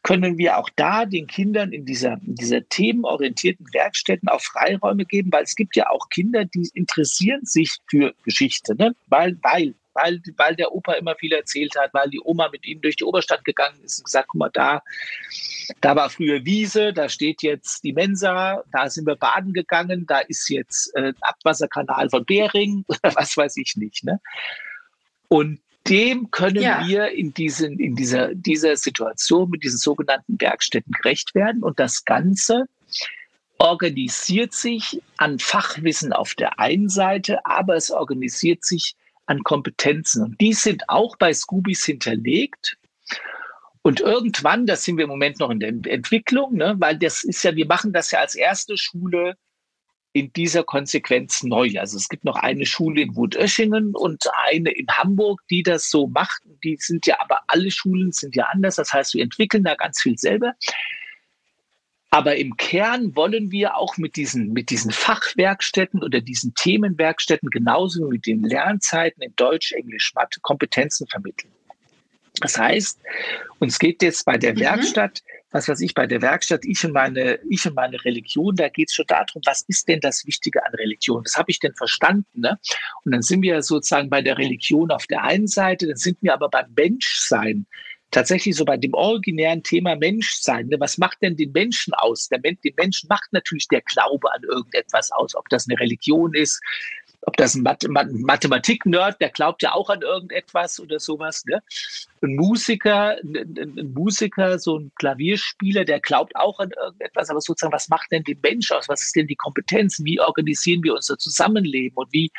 können wir auch da den Kindern in dieser, in dieser themenorientierten Werkstätten auch Freiräume geben, weil es gibt ja auch Kinder, die interessieren sich für Geschichte, ne? weil, weil weil, weil der Opa immer viel erzählt hat, weil die Oma mit ihm durch die Oberstadt gegangen ist und gesagt, guck mal, da, da war früher Wiese, da steht jetzt die Mensa, da sind wir baden gegangen, da ist jetzt äh, Abwasserkanal von Bering oder was weiß ich nicht. Ne? Und dem können ja. wir in, diesen, in dieser, dieser Situation mit diesen sogenannten Werkstätten gerecht werden. Und das Ganze organisiert sich an Fachwissen auf der einen Seite, aber es organisiert sich an Kompetenzen. Und die sind auch bei Scoobies hinterlegt. Und irgendwann, das sind wir im Moment noch in der Entwicklung, ne, weil das ist ja, wir machen das ja als erste Schule in dieser Konsequenz neu. Also es gibt noch eine Schule in Wutöschingen und eine in Hamburg, die das so macht. Die sind ja aber alle Schulen sind ja anders. Das heißt, wir entwickeln da ganz viel selber. Aber im Kern wollen wir auch mit diesen, mit diesen Fachwerkstätten oder diesen Themenwerkstätten genauso wie mit den Lernzeiten in Deutsch, Englisch, Mathe Kompetenzen vermitteln. Das heißt, uns geht jetzt bei der mhm. Werkstatt, was weiß ich, bei der Werkstatt, ich und meine, ich und meine Religion, da geht es schon darum, was ist denn das Wichtige an Religion? Was habe ich denn verstanden? Ne? Und dann sind wir sozusagen bei der Religion auf der einen Seite, dann sind wir aber beim Menschsein tatsächlich so bei dem originären Thema Menschsein. Ne? Was macht denn den Menschen aus? Der Men den Menschen macht natürlich der Glaube an irgendetwas aus, ob das eine Religion ist, ob das ein Math Mathematik-Nerd, der glaubt ja auch an irgendetwas oder sowas. Ne? Ein Musiker, ein, ein, Musiker, so ein Klavierspieler, der glaubt auch an irgendetwas, aber sozusagen, was macht denn den Mensch aus? Was ist denn die Kompetenz? Wie organisieren wir unser Zusammenleben und wie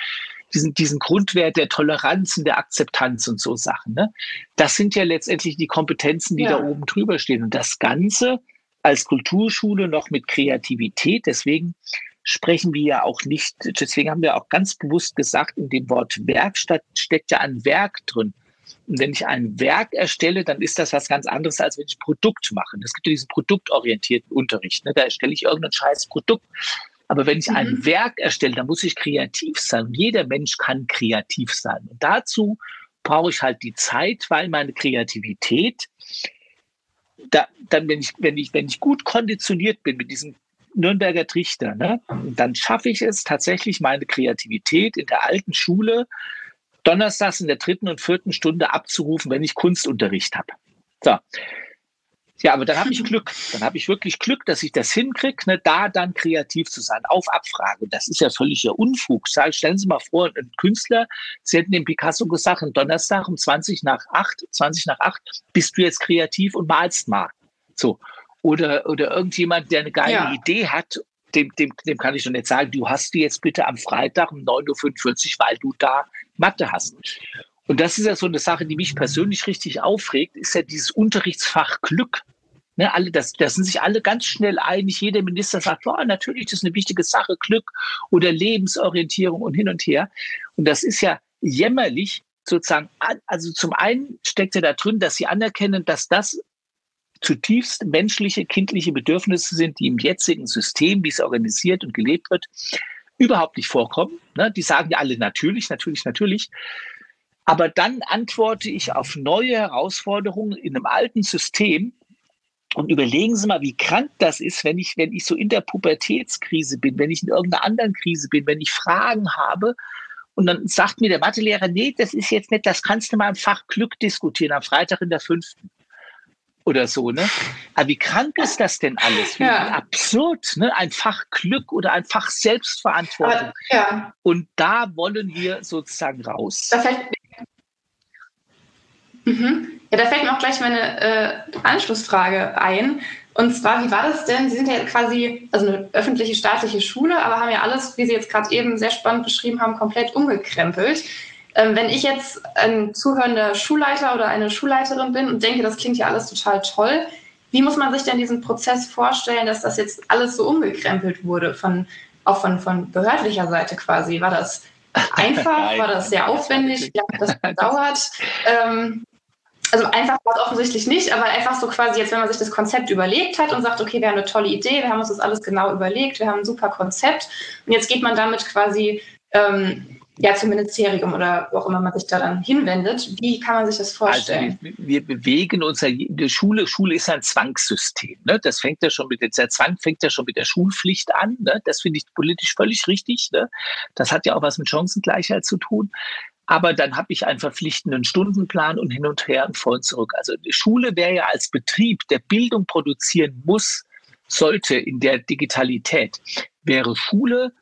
diesen, diesen Grundwert der Toleranz und der Akzeptanz und so Sachen. Ne? Das sind ja letztendlich die Kompetenzen, die ja. da oben drüber stehen. Und das Ganze als Kulturschule noch mit Kreativität. Deswegen sprechen wir ja auch nicht, deswegen haben wir auch ganz bewusst gesagt, in dem Wort Werkstatt steckt ja ein Werk drin. Und wenn ich ein Werk erstelle, dann ist das was ganz anderes, als wenn ich ein Produkt mache. Es gibt ja diesen produktorientierten Unterricht. Ne? Da erstelle ich irgendein scheiß Produkt. Aber wenn ich mhm. ein Werk erstelle, dann muss ich kreativ sein. Und jeder Mensch kann kreativ sein. Und dazu brauche ich halt die Zeit, weil meine Kreativität, da, dann, wenn ich, wenn ich, wenn ich gut konditioniert bin mit diesem Nürnberger Trichter, ne, dann schaffe ich es tatsächlich, meine Kreativität in der alten Schule donnerstags in der dritten und vierten Stunde abzurufen, wenn ich Kunstunterricht habe. So, ja, aber dann habe ich Glück. Dann habe ich wirklich Glück, dass ich das hinkriege, ne, da dann kreativ zu sein, auf Abfrage. Das ist ja völliger Unfug. Sag, stellen Sie mal vor, ein Künstler, Sie hätten dem Picasso gesagt, am Donnerstag um 20 nach 8, 20 nach 8, bist du jetzt kreativ und malst mal. So. Oder, oder irgendjemand, der eine geile ja. Idee hat, dem, dem, dem kann ich doch nicht sagen, du hast die jetzt bitte am Freitag um 9.45 Uhr, weil du da Mathe hast. Und das ist ja so eine Sache, die mich persönlich richtig aufregt, ist ja dieses Unterrichtsfach Glück. Ne, alle, das, das sind sich alle ganz schnell einig. Jeder Minister sagt, boah, natürlich, das ist eine wichtige Sache, Glück oder Lebensorientierung und hin und her. Und das ist ja jämmerlich sozusagen. Also zum einen steckt ja da drin, dass sie anerkennen, dass das zutiefst menschliche, kindliche Bedürfnisse sind, die im jetzigen System, wie es organisiert und gelebt wird, überhaupt nicht vorkommen. Ne? Die sagen ja alle natürlich, natürlich, natürlich. Aber dann antworte ich auf neue Herausforderungen in einem alten System. Und überlegen Sie mal, wie krank das ist, wenn ich, wenn ich so in der Pubertätskrise bin, wenn ich in irgendeiner anderen Krise bin, wenn ich Fragen habe. Und dann sagt mir der Mathelehrer, nee, das ist jetzt nicht, das kannst du mal im Fach Glück diskutieren, am Freitag in der fünften oder so, ne? Aber wie krank ist das denn alles? Wie ja. absurd, ne? Ein Fach Glück oder ein Fach Selbstverantwortung. Aber, ja. Und da wollen wir sozusagen raus. Da fällt, Mhm. Ja, da fällt mir auch gleich meine äh, Anschlussfrage ein. Und zwar, wie war das denn? Sie sind ja quasi, also eine öffentliche staatliche Schule, aber haben ja alles, wie Sie jetzt gerade eben sehr spannend beschrieben haben, komplett umgekrempelt. Ähm, wenn ich jetzt ein zuhörender Schulleiter oder eine Schulleiterin bin und denke, das klingt ja alles total toll, wie muss man sich denn diesen Prozess vorstellen, dass das jetzt alles so umgekrempelt wurde, von, auch von, von behördlicher Seite quasi? War das einfach? War das sehr aufwendig? Wie lange hat das gedauert? Ähm, Also einfach war es offensichtlich nicht, aber einfach so quasi jetzt, wenn man sich das Konzept überlegt hat und sagt, okay, wir haben eine tolle Idee, wir haben uns das alles genau überlegt, wir haben ein super Konzept und jetzt geht man damit quasi ähm, ja, zum Ministerium oder wo auch immer man sich da dann hinwendet. Wie kann man sich das vorstellen? Also wir, wir bewegen uns ja, die Schule, Schule ist ein Zwangssystem. Ne? Das fängt ja schon mit der Zwang fängt ja schon mit der Schulpflicht an. Ne? Das finde ich politisch völlig richtig. Ne? Das hat ja auch was mit Chancengleichheit zu tun. Aber dann habe ich einen verpflichtenden Stundenplan und hin und her und vor und zurück. Also die Schule wäre ja als Betrieb, der Bildung produzieren muss, sollte in der Digitalität, wäre Schule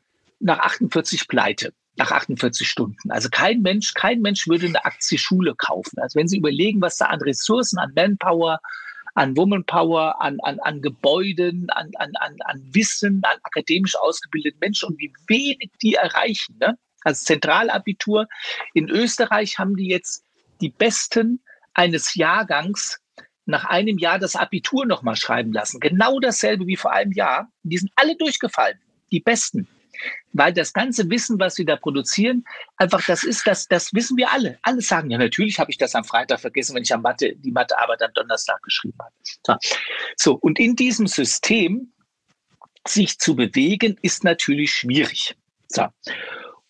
nach 48 pleite nach 48 Stunden. Also kein Mensch, kein Mensch würde eine Aktie Schule kaufen. Also wenn Sie überlegen, was da an Ressourcen, an Manpower, an Womanpower, an, an, an Gebäuden, an, an, an, Wissen, an akademisch ausgebildeten Menschen und wie wenig die erreichen. Ne? Also Zentralabitur. In Österreich haben die jetzt die Besten eines Jahrgangs nach einem Jahr das Abitur nochmal schreiben lassen. Genau dasselbe wie vor einem Jahr. Die sind alle durchgefallen. Die Besten. Weil das ganze Wissen, was sie da produzieren, einfach das ist, das, das wissen wir alle. Alle sagen, ja, natürlich habe ich das am Freitag vergessen, wenn ich am Mathe, die Mathearbeit am Donnerstag geschrieben habe. So. und in diesem System sich zu bewegen, ist natürlich schwierig. So.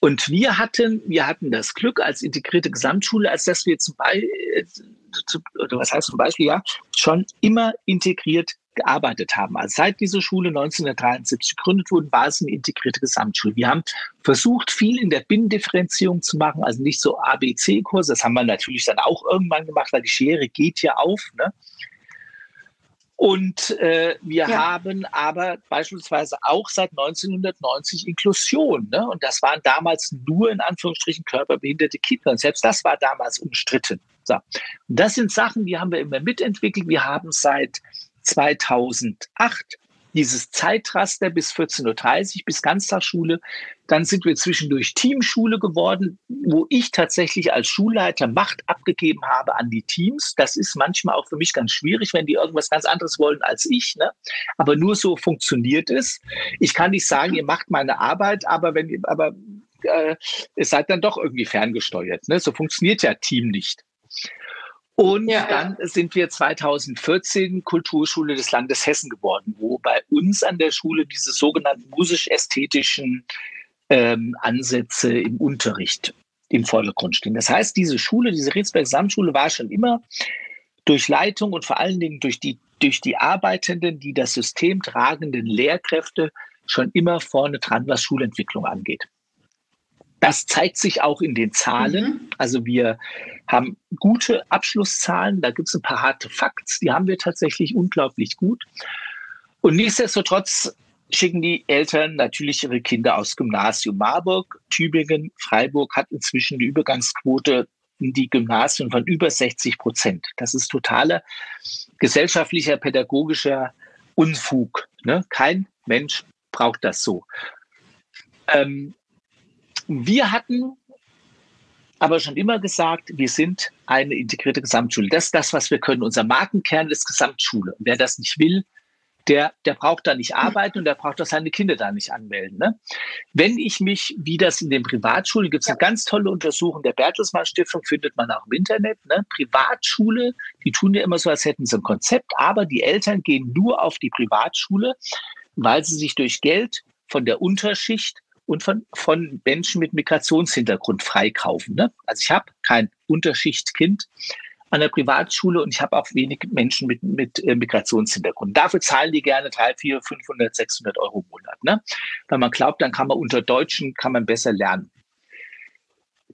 Und wir hatten, wir hatten das Glück als integrierte Gesamtschule, als dass wir zum Beispiel, äh, oder was heißt zum Beispiel, ja, schon immer integriert gearbeitet haben. Also seit diese Schule 1973 gegründet wurde, war es eine integrierte Gesamtschule. Wir haben versucht, viel in der Binnendifferenzierung zu machen, also nicht so ABC-Kurse. Das haben wir natürlich dann auch irgendwann gemacht, weil die Schere geht ja auf. Ne? Und äh, wir ja. haben aber beispielsweise auch seit 1990 Inklusion. Ne? Und das waren damals nur in Anführungsstrichen körperbehinderte Kinder. Und selbst das war damals umstritten. So. Und das sind Sachen, die haben wir immer mitentwickelt. Wir haben seit 2008 dieses Zeitraster bis 14.30 Uhr, bis Ganztagsschule. Dann sind wir zwischendurch Teamschule geworden, wo ich tatsächlich als Schulleiter Macht abgegeben habe an die Teams. Das ist manchmal auch für mich ganz schwierig, wenn die irgendwas ganz anderes wollen als ich. Ne? Aber nur so funktioniert es. Ich kann nicht sagen, ihr macht meine Arbeit, aber wenn ihr, aber äh, ihr seid dann doch irgendwie ferngesteuert. Ne? So funktioniert ja Team nicht. Und ja, dann sind wir 2014 Kulturschule des Landes Hessen geworden, wo bei uns an der Schule diese sogenannten musisch-ästhetischen ähm, Ansätze im Unterricht im Vordergrund stehen. Das heißt, diese Schule, diese Ritzberg Gesamtschule war schon immer durch Leitung und vor allen Dingen durch die, durch die Arbeitenden, die das System tragenden Lehrkräfte schon immer vorne dran, was Schulentwicklung angeht. Das zeigt sich auch in den Zahlen. Mhm. Also wir haben gute Abschlusszahlen. Da gibt es ein paar harte Fakts. Die haben wir tatsächlich unglaublich gut. Und nichtsdestotrotz schicken die Eltern natürlich ihre Kinder aus Gymnasium Marburg. Tübingen, Freiburg hat inzwischen die Übergangsquote in die Gymnasien von über 60 Prozent. Das ist totaler gesellschaftlicher, pädagogischer Unfug. Ne? Kein Mensch braucht das so. Ähm, wir hatten aber schon immer gesagt, wir sind eine integrierte Gesamtschule. Das ist das, was wir können. Unser Markenkern ist Gesamtschule. Und wer das nicht will, der, der braucht da nicht arbeiten und der braucht auch seine Kinder da nicht anmelden. Ne? Wenn ich mich, wie das in den Privatschulen, gibt es eine ganz tolle Untersuchung der Bertelsmann Stiftung, findet man auch im Internet. Ne? Privatschule, die tun ja immer so, als hätten sie ein Konzept, aber die Eltern gehen nur auf die Privatschule, weil sie sich durch Geld von der Unterschicht und von, von Menschen mit Migrationshintergrund freikaufen. Ne? Also ich habe kein Unterschichtskind an der Privatschule und ich habe auch wenig Menschen mit, mit äh, Migrationshintergrund. Dafür zahlen die gerne 3, 4, 500, 600 Euro im Monat. Ne? Weil man glaubt, dann kann man unter Deutschen kann man besser lernen.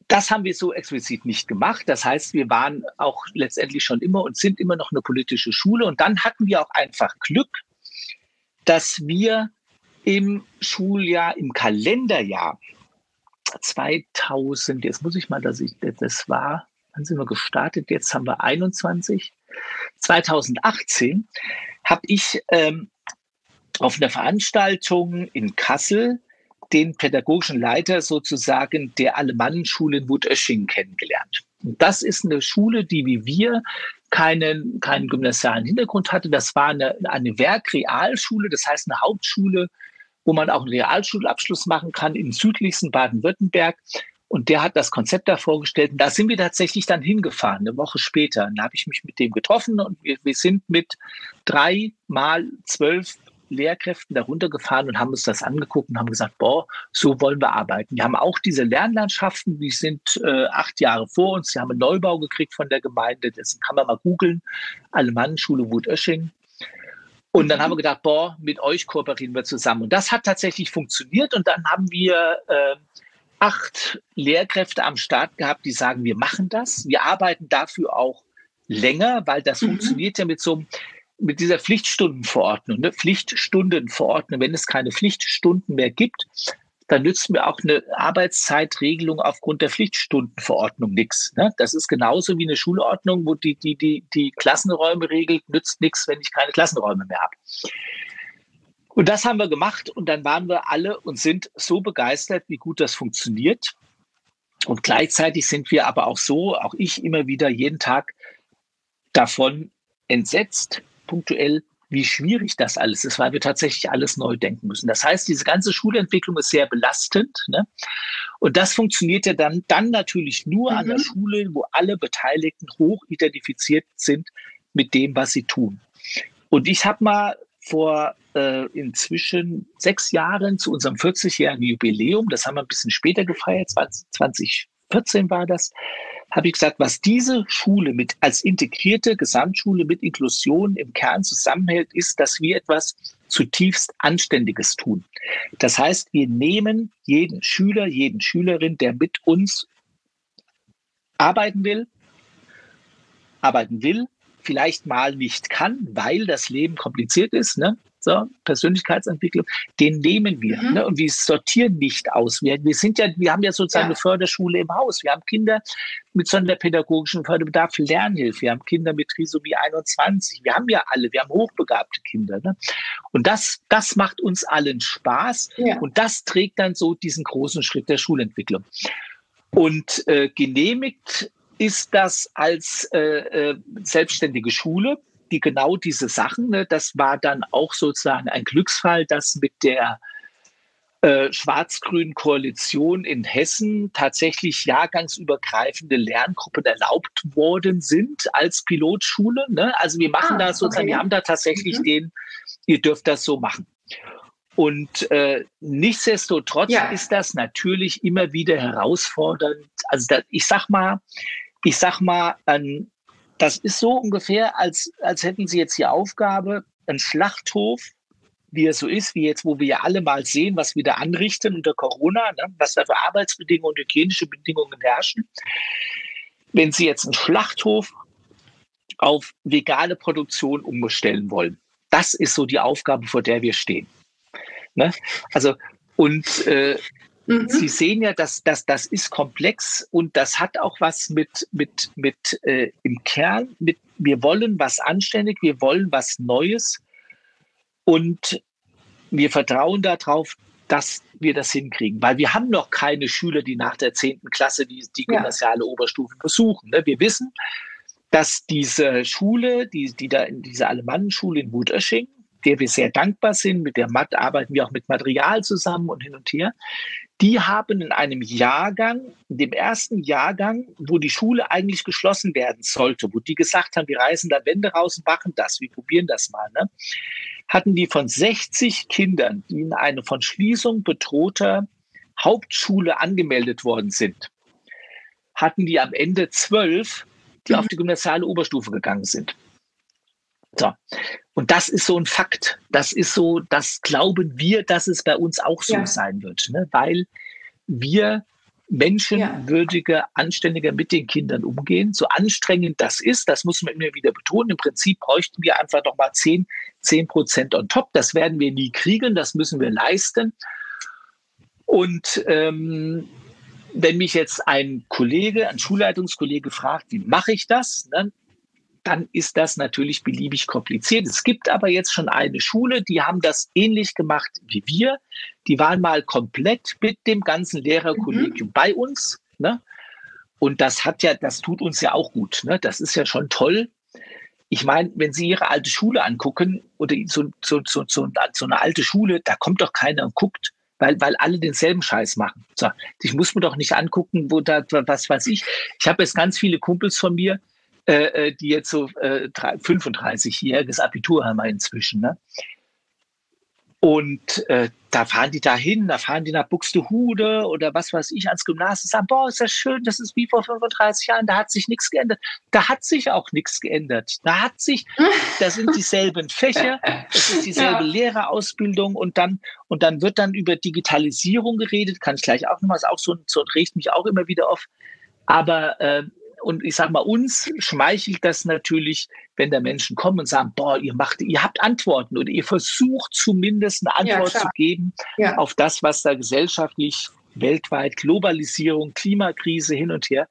Das haben wir so explizit nicht gemacht. Das heißt, wir waren auch letztendlich schon immer und sind immer noch eine politische Schule. Und dann hatten wir auch einfach Glück, dass wir im Schuljahr, im Kalenderjahr 2000, jetzt muss ich mal, dass ich, das war, wann sind wir gestartet? Jetzt haben wir 21. 2018 habe ich ähm, auf einer Veranstaltung in Kassel den pädagogischen Leiter sozusagen der Alemannenschule in Wutösching kennengelernt. Und das ist eine Schule, die wie wir keinen, keinen gymnasialen Hintergrund hatte. Das war eine, eine Werkrealschule, das heißt eine Hauptschule wo man auch einen Realschulabschluss machen kann im südlichsten Baden-Württemberg. Und der hat das Konzept da vorgestellt. Und da sind wir tatsächlich dann hingefahren, eine Woche später. Und da habe ich mich mit dem getroffen und wir, wir sind mit drei mal zwölf Lehrkräften darunter gefahren und haben uns das angeguckt und haben gesagt, boah, so wollen wir arbeiten. Wir haben auch diese Lernlandschaften, die sind äh, acht Jahre vor uns. Sie haben einen Neubau gekriegt von der Gemeinde, dessen kann man mal googeln. Alemannenschule Wut-Ösching. Und dann haben wir gedacht, boah, mit euch kooperieren wir zusammen. Und das hat tatsächlich funktioniert. Und dann haben wir äh, acht Lehrkräfte am Start gehabt, die sagen, wir machen das. Wir arbeiten dafür auch länger, weil das mhm. funktioniert ja mit so einem mit dieser Pflichtstundenverordnung, ne? Pflichtstundenverordnung, wenn es keine Pflichtstunden mehr gibt, dann nützt mir auch eine Arbeitszeitregelung aufgrund der Pflichtstundenverordnung nichts. Ne? Das ist genauso wie eine Schulordnung, wo die, die, die, die Klassenräume regelt, nützt nichts, wenn ich keine Klassenräume mehr habe. Und das haben wir gemacht und dann waren wir alle und sind so begeistert, wie gut das funktioniert. Und gleichzeitig sind wir aber auch so, auch ich immer wieder jeden Tag davon entsetzt, punktuell, wie schwierig das alles ist, weil wir tatsächlich alles neu denken müssen. Das heißt, diese ganze Schulentwicklung ist sehr belastend. Ne? Und das funktioniert ja dann, dann natürlich nur mhm. an der mhm. Schule, wo alle Beteiligten hoch identifiziert sind mit dem, was sie tun. Und ich habe mal vor äh, inzwischen sechs Jahren zu unserem 40-jährigen Jubiläum, das haben wir ein bisschen später gefeiert, 20, 2014 war das, habe ich gesagt, was diese Schule mit als integrierte Gesamtschule mit Inklusion im Kern zusammenhält, ist, dass wir etwas zutiefst Anständiges tun. Das heißt, wir nehmen jeden Schüler, jeden Schülerin, der mit uns arbeiten will, arbeiten will, vielleicht mal nicht kann, weil das Leben kompliziert ist, ne? So, Persönlichkeitsentwicklung, den nehmen wir. Mhm. Ne? Und wir sortieren nicht aus. Wir, wir sind ja, wir haben ja sozusagen ja. eine Förderschule im Haus. Wir haben Kinder mit sonderpädagogischen Förderbedarf, Lernhilfe. Wir haben Kinder mit Trisomie 21. Wir haben ja alle, wir haben hochbegabte Kinder. Ne? Und das, das macht uns allen Spaß. Ja. Und das trägt dann so diesen großen Schritt der Schulentwicklung. Und äh, genehmigt ist das als äh, äh, selbstständige Schule die genau diese Sachen, ne, das war dann auch sozusagen ein Glücksfall, dass mit der äh, schwarz-grünen Koalition in Hessen tatsächlich jahrgangsübergreifende Lerngruppen erlaubt worden sind als Pilotschule. Ne? Also wir machen ah, da sozusagen, okay. wir haben da tatsächlich mhm. den, ihr dürft das so machen. Und äh, nichtsdestotrotz ja. ist das natürlich immer wieder herausfordernd. Also da, ich sag mal, ich sag mal, ein, das ist so ungefähr, als, als hätten Sie jetzt die Aufgabe, einen Schlachthof, wie er so ist, wie jetzt, wo wir ja alle mal sehen, was wir da anrichten unter Corona, ne, was da für Arbeitsbedingungen und hygienische Bedingungen herrschen. Wenn Sie jetzt einen Schlachthof auf vegane Produktion umstellen wollen, das ist so die Aufgabe, vor der wir stehen. Ne? Also, und äh, Mhm. Sie sehen ja, dass das, das ist komplex und das hat auch was mit, mit, mit äh, im Kern, mit wir wollen was anständig, wir wollen was Neues und wir vertrauen darauf, dass wir das hinkriegen, weil wir haben noch keine Schüler, die nach der 10. Klasse die, die gymnasiale ja. Oberstufe besuchen. Ne? Wir wissen, dass diese Schule, die, die da in dieser Alemannenschule in Wutersching, der wir sehr dankbar sind. Mit der MAT arbeiten wir auch mit Material zusammen und hin und her. Die haben in einem Jahrgang, in dem ersten Jahrgang, wo die Schule eigentlich geschlossen werden sollte, wo die gesagt haben, wir reißen da Wände raus und machen das, wir probieren das mal, ne? hatten die von 60 Kindern, die in eine von Schließung bedrohter Hauptschule angemeldet worden sind, hatten die am Ende zwölf, die mhm. auf die gymnasiale Oberstufe gegangen sind. So. Und das ist so ein Fakt. Das ist so, das glauben wir, dass es bei uns auch so ja. sein wird, ne? weil wir menschenwürdiger, ja. anständiger mit den Kindern umgehen. So anstrengend das ist, das muss man immer wieder betonen. Im Prinzip bräuchten wir einfach noch mal 10, 10 Prozent on top. Das werden wir nie kriegen, das müssen wir leisten. Und ähm, wenn mich jetzt ein Kollege, ein Schulleitungskollege fragt, wie mache ich das, ne, dann ist das natürlich beliebig kompliziert. Es gibt aber jetzt schon eine Schule, die haben das ähnlich gemacht wie wir. Die waren mal komplett mit dem ganzen Lehrerkollegium mhm. bei uns. Ne? Und das hat ja, das tut uns ja auch gut. Ne? Das ist ja schon toll. Ich meine, wenn Sie Ihre alte Schule angucken oder so, so, so, so, eine alte Schule, da kommt doch keiner und guckt, weil, weil alle denselben Scheiß machen. So, ich muss mir doch nicht angucken, wo da, was weiß ich. Ich habe jetzt ganz viele Kumpels von mir, äh, äh die jetzt so äh, 35-jähriges Abitur haben wir inzwischen. Ne? Und äh, da fahren die dahin, da fahren die nach Buxtehude oder was weiß ich ans Gymnasium, sagen, boah, ist das schön, das ist wie vor 35 Jahren, da hat sich nichts geändert. Da hat sich auch nichts geändert. Da hat sich, da sind dieselben Fächer, es ist dieselbe ja. Lehrerausbildung und dann, und dann wird dann über Digitalisierung geredet, kann ich gleich auch nochmal, ist auch so, so regt mich auch immer wieder auf. Aber äh, und ich sage mal, uns schmeichelt das natürlich, wenn da Menschen kommen und sagen, boah, ihr macht, ihr habt Antworten oder ihr versucht zumindest eine Antwort ja, zu geben ja. auf das, was da gesellschaftlich, weltweit, Globalisierung, Klimakrise hin und her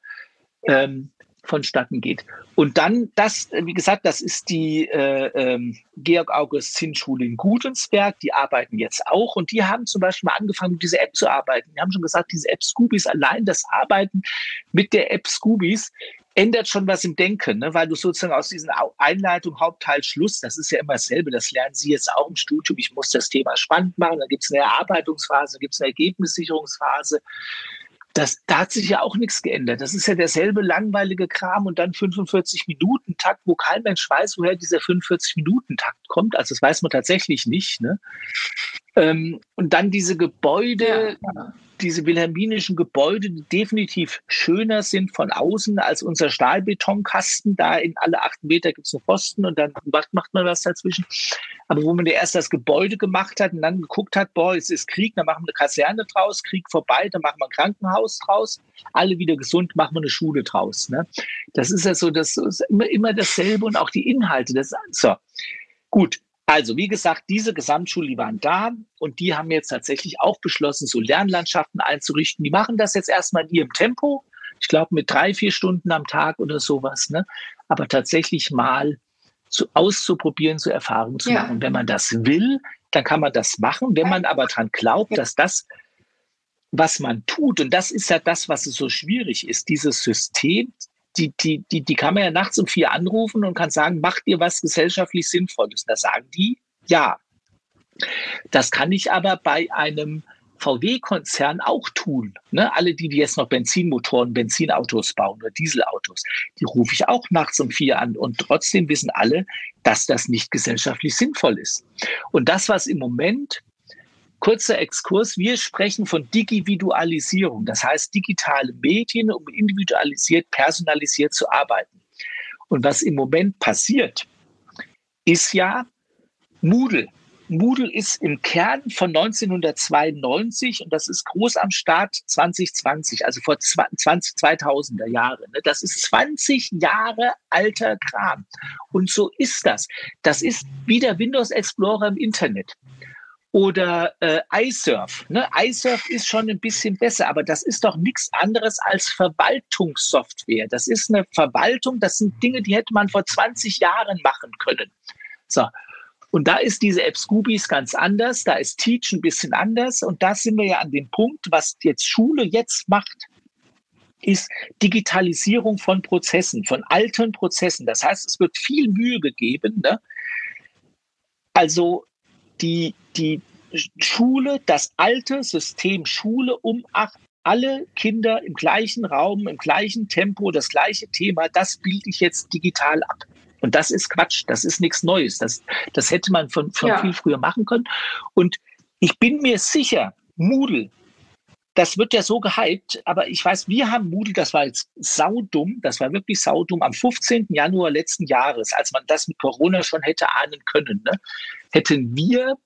ähm, vonstatten geht. Und dann das, wie gesagt, das ist die äh, ähm, Georg-August-Zinn-Schule in Gudensberg. Die arbeiten jetzt auch und die haben zum Beispiel mal angefangen, mit dieser App zu arbeiten. Die haben schon gesagt, diese App Scoobies, allein das Arbeiten mit der App Scoobies ändert schon was im Denken, ne? weil du sozusagen aus diesen Einleitung, Hauptteil, Schluss, das ist ja immer dasselbe, das lernen Sie jetzt auch im Studium. Ich muss das Thema spannend machen, dann gibt es eine Erarbeitungsphase, dann gibt es eine Ergebnissicherungsphase das, da hat sich ja auch nichts geändert. Das ist ja derselbe langweilige Kram und dann 45 Minuten Takt, wo kein Mensch weiß, woher dieser 45 Minuten Takt kommt. Also das weiß man tatsächlich nicht. Ne? Ähm, und dann diese Gebäude, ja diese wilhelminischen Gebäude, die definitiv schöner sind von außen als unser Stahlbetonkasten. Da in alle acht Meter gibt es einen Pfosten und dann macht, man was dazwischen. Aber wo man erst das Gebäude gemacht hat und dann geguckt hat, boah, es ist Krieg, dann machen wir eine Kaserne draus, Krieg vorbei, dann machen wir ein Krankenhaus draus, alle wieder gesund, machen wir eine Schule draus. Ne? Das ist ja so, das ist immer, immer dasselbe und auch die Inhalte. Das, so. Gut, also, wie gesagt, diese Gesamtschule, die waren da und die haben jetzt tatsächlich auch beschlossen, so Lernlandschaften einzurichten. Die machen das jetzt erstmal in ihrem Tempo. Ich glaube, mit drei, vier Stunden am Tag oder sowas. Ne? Aber tatsächlich mal zu, auszuprobieren, zu Erfahrung zu ja. machen. Wenn man das will, dann kann man das machen. Wenn man aber daran glaubt, dass das, was man tut, und das ist ja das, was es so schwierig ist, dieses System die, die, die, die kann man ja nachts um vier anrufen und kann sagen, macht ihr was gesellschaftlich Sinnvolles? Da sagen die, ja. Das kann ich aber bei einem VW-Konzern auch tun. Ne? Alle, die, die jetzt noch Benzinmotoren, Benzinautos bauen oder Dieselautos, die rufe ich auch nachts um vier an. Und trotzdem wissen alle, dass das nicht gesellschaftlich sinnvoll ist. Und das, was im Moment Kurzer Exkurs. Wir sprechen von Digividualisierung, das heißt digitale Medien, um individualisiert, personalisiert zu arbeiten. Und was im Moment passiert, ist ja Moodle. Moodle ist im Kern von 1992 und das ist groß am Start 2020, also vor 20, 2000er Jahre. Ne? Das ist 20 Jahre alter Kram. Und so ist das. Das ist wie der Windows Explorer im Internet oder äh, iSurf. Ne? iSurf ist schon ein bisschen besser, aber das ist doch nichts anderes als Verwaltungssoftware. Das ist eine Verwaltung, das sind Dinge, die hätte man vor 20 Jahren machen können. So. Und da ist diese App Scoobies ganz anders, da ist Teach ein bisschen anders und da sind wir ja an dem Punkt, was jetzt Schule jetzt macht, ist Digitalisierung von Prozessen, von alten Prozessen. Das heißt, es wird viel Mühe gegeben. Ne? Also die, die Schule, das alte System Schule um alle Kinder im gleichen Raum, im gleichen Tempo, das gleiche Thema, das bilde ich jetzt digital ab. Und das ist Quatsch, das ist nichts Neues. Das, das hätte man von, von ja. viel früher machen können. Und ich bin mir sicher, Moodle, das wird ja so gehypt, aber ich weiß, wir haben Moodle, das war jetzt saudumm, das war wirklich saudumm, am 15. Januar letzten Jahres, als man das mit Corona schon hätte ahnen können, ne, hätten wir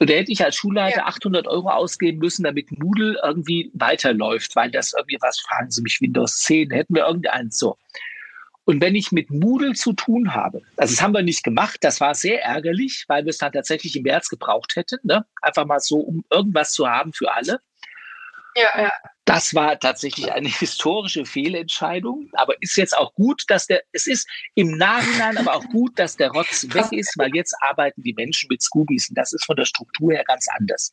oder hätte ich als Schulleiter ja. 800 Euro ausgeben müssen, damit Moodle irgendwie weiterläuft, weil das irgendwie was, fragen Sie mich, Windows 10, hätten wir irgendeins so. Und wenn ich mit Moodle zu tun habe, also das haben wir nicht gemacht, das war sehr ärgerlich, weil wir es dann tatsächlich im März gebraucht hätten, ne? einfach mal so, um irgendwas zu haben für alle. Ja, ja. Das war tatsächlich eine historische Fehlentscheidung, aber ist jetzt auch gut, dass der, es ist im Nachhinein aber auch gut, dass der Rotz weg ist, weil jetzt arbeiten die Menschen mit Scoobies und das ist von der Struktur her ganz anders.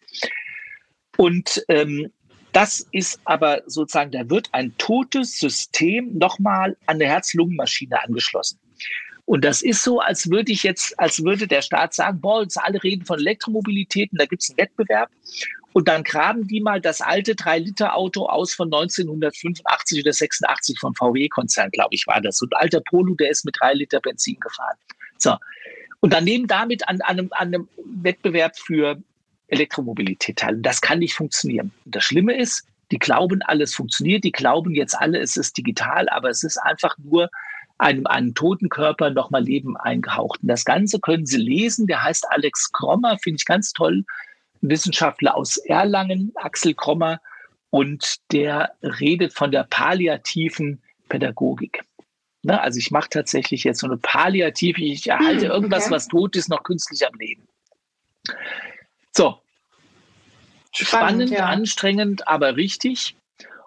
Und ähm, das ist aber sozusagen, da wird ein totes System nochmal an der Herz-Lungen-Maschine angeschlossen. Und das ist so, als würde ich jetzt, als würde der Staat sagen, boah, jetzt alle reden von Elektromobilität und da gibt es einen Wettbewerb. Und dann graben die mal das alte 3-Liter-Auto aus von 1985 oder 86 vom VW-Konzern, glaube ich, war das. So ein alter Polo, der ist mit 3 Liter Benzin gefahren. So. Und dann nehmen damit an, an, einem, an einem Wettbewerb für Elektromobilität teil. Und das kann nicht funktionieren. Und das Schlimme ist, die glauben, alles funktioniert. Die glauben jetzt alle, es ist digital, aber es ist einfach nur einem, einem toten Körper nochmal Leben eingehaucht. Und das Ganze können Sie lesen. Der heißt Alex Krommer, finde ich ganz toll. Wissenschaftler aus Erlangen, Axel Krommer. Und der redet von der palliativen Pädagogik. Ne, also ich mache tatsächlich jetzt so eine palliative, ich erhalte hm, irgendwas, okay. was tot ist, noch künstlich am Leben. So. Spannend, Spannend ja. anstrengend, aber richtig.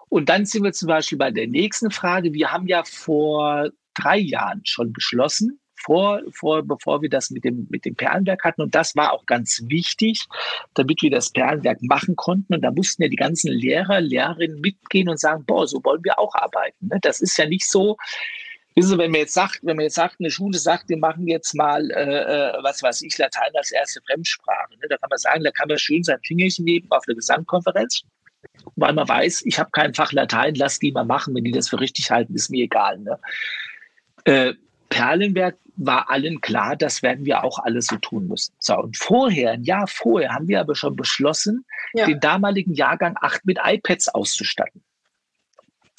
Und dann sind wir zum Beispiel bei der nächsten Frage. Wir haben ja vor drei Jahren schon beschlossen, vor, vor, bevor wir das mit dem, mit dem Perlenwerk hatten. Und das war auch ganz wichtig, damit wir das Perlenwerk machen konnten. Und da mussten ja die ganzen Lehrer, Lehrerinnen mitgehen und sagen, boah, so wollen wir auch arbeiten. Ne? Das ist ja nicht so, Wissen Sie, wenn man jetzt sagt, wenn man jetzt sagt, eine Schule sagt, wir machen jetzt mal, äh, äh, was weiß ich, Latein als erste Fremdsprache, ne? da kann man sagen, da kann man schön sein Fingerchen nehmen auf der Gesamtkonferenz, weil man weiß, ich habe kein Fach Latein, lass die mal machen, wenn die das für richtig halten, ist mir egal. Ne? Äh, Perlenberg war allen klar, das werden wir auch alles so tun müssen. So, und vorher, ein Jahr vorher, haben wir aber schon beschlossen, ja. den damaligen Jahrgang 8 mit iPads auszustatten.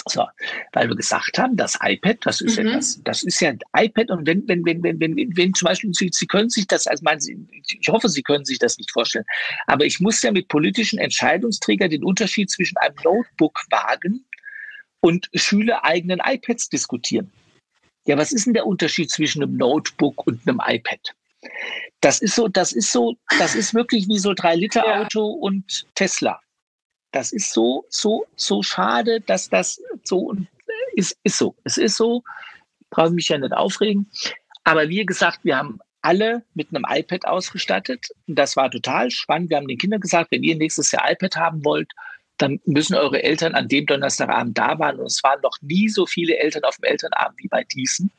So, weil wir gesagt haben, das iPad, das ist mhm. ja das, das ist ja ein iPad und wenn, wenn, wenn, wenn, wenn, wenn zum Beispiel Sie, Sie können sich das, also meinen Sie, ich hoffe, Sie können sich das nicht vorstellen, aber ich muss ja mit politischen Entscheidungsträgern den Unterschied zwischen einem Notebook wagen und schülereigenen iPads diskutieren. Ja, was ist denn der Unterschied zwischen einem Notebook und einem iPad? Das ist so, das ist so, das ist wirklich wie so drei Liter Auto ja. und Tesla. Das ist so, so, so schade, dass das so ist, ist so. Es ist so, brauche mich ja nicht aufregen. Aber wie gesagt, wir haben alle mit einem iPad ausgestattet. Und das war total spannend. Wir haben den Kindern gesagt, wenn ihr nächstes Jahr iPad haben wollt, dann müssen eure Eltern an dem Donnerstagabend da waren. Und es waren noch nie so viele Eltern auf dem Elternabend wie bei diesen.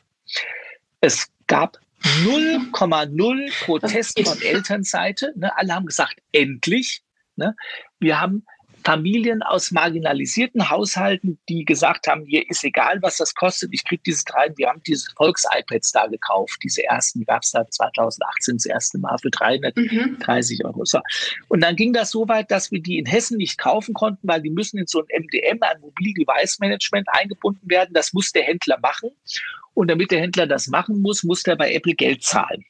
Es gab 0,0 Protest von Elternseite. Ne, alle haben gesagt, endlich. Ne? Wir haben Familien aus marginalisierten Haushalten, die gesagt haben, hier ist egal, was das kostet, ich kriege diese drei, wir haben diese Volks-iPads da gekauft, diese ersten, die gab es da 2018 das erste Mal für 330 mhm. Euro. So. Und dann ging das so weit, dass wir die in Hessen nicht kaufen konnten, weil die müssen in so ein MDM, ein Mobile Device Management eingebunden werden. Das muss der Händler machen. Und damit der Händler das machen muss, muss der bei Apple Geld zahlen.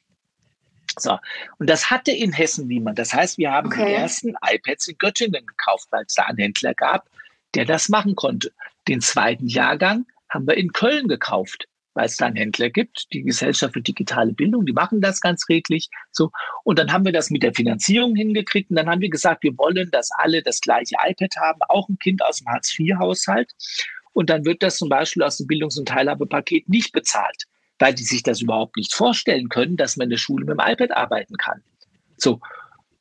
So. Und das hatte in Hessen niemand. Das heißt, wir haben okay. die ersten iPads in Göttingen gekauft, weil es da einen Händler gab, der das machen konnte. Den zweiten Jahrgang haben wir in Köln gekauft, weil es da einen Händler gibt, die Gesellschaft für digitale Bildung, die machen das ganz redlich. So. Und dann haben wir das mit der Finanzierung hingekriegt und dann haben wir gesagt, wir wollen, dass alle das gleiche iPad haben, auch ein Kind aus dem Hartz-IV-Haushalt. Und dann wird das zum Beispiel aus dem Bildungs- und Teilhabepaket nicht bezahlt weil die sich das überhaupt nicht vorstellen können, dass man in der Schule mit dem iPad arbeiten kann. So,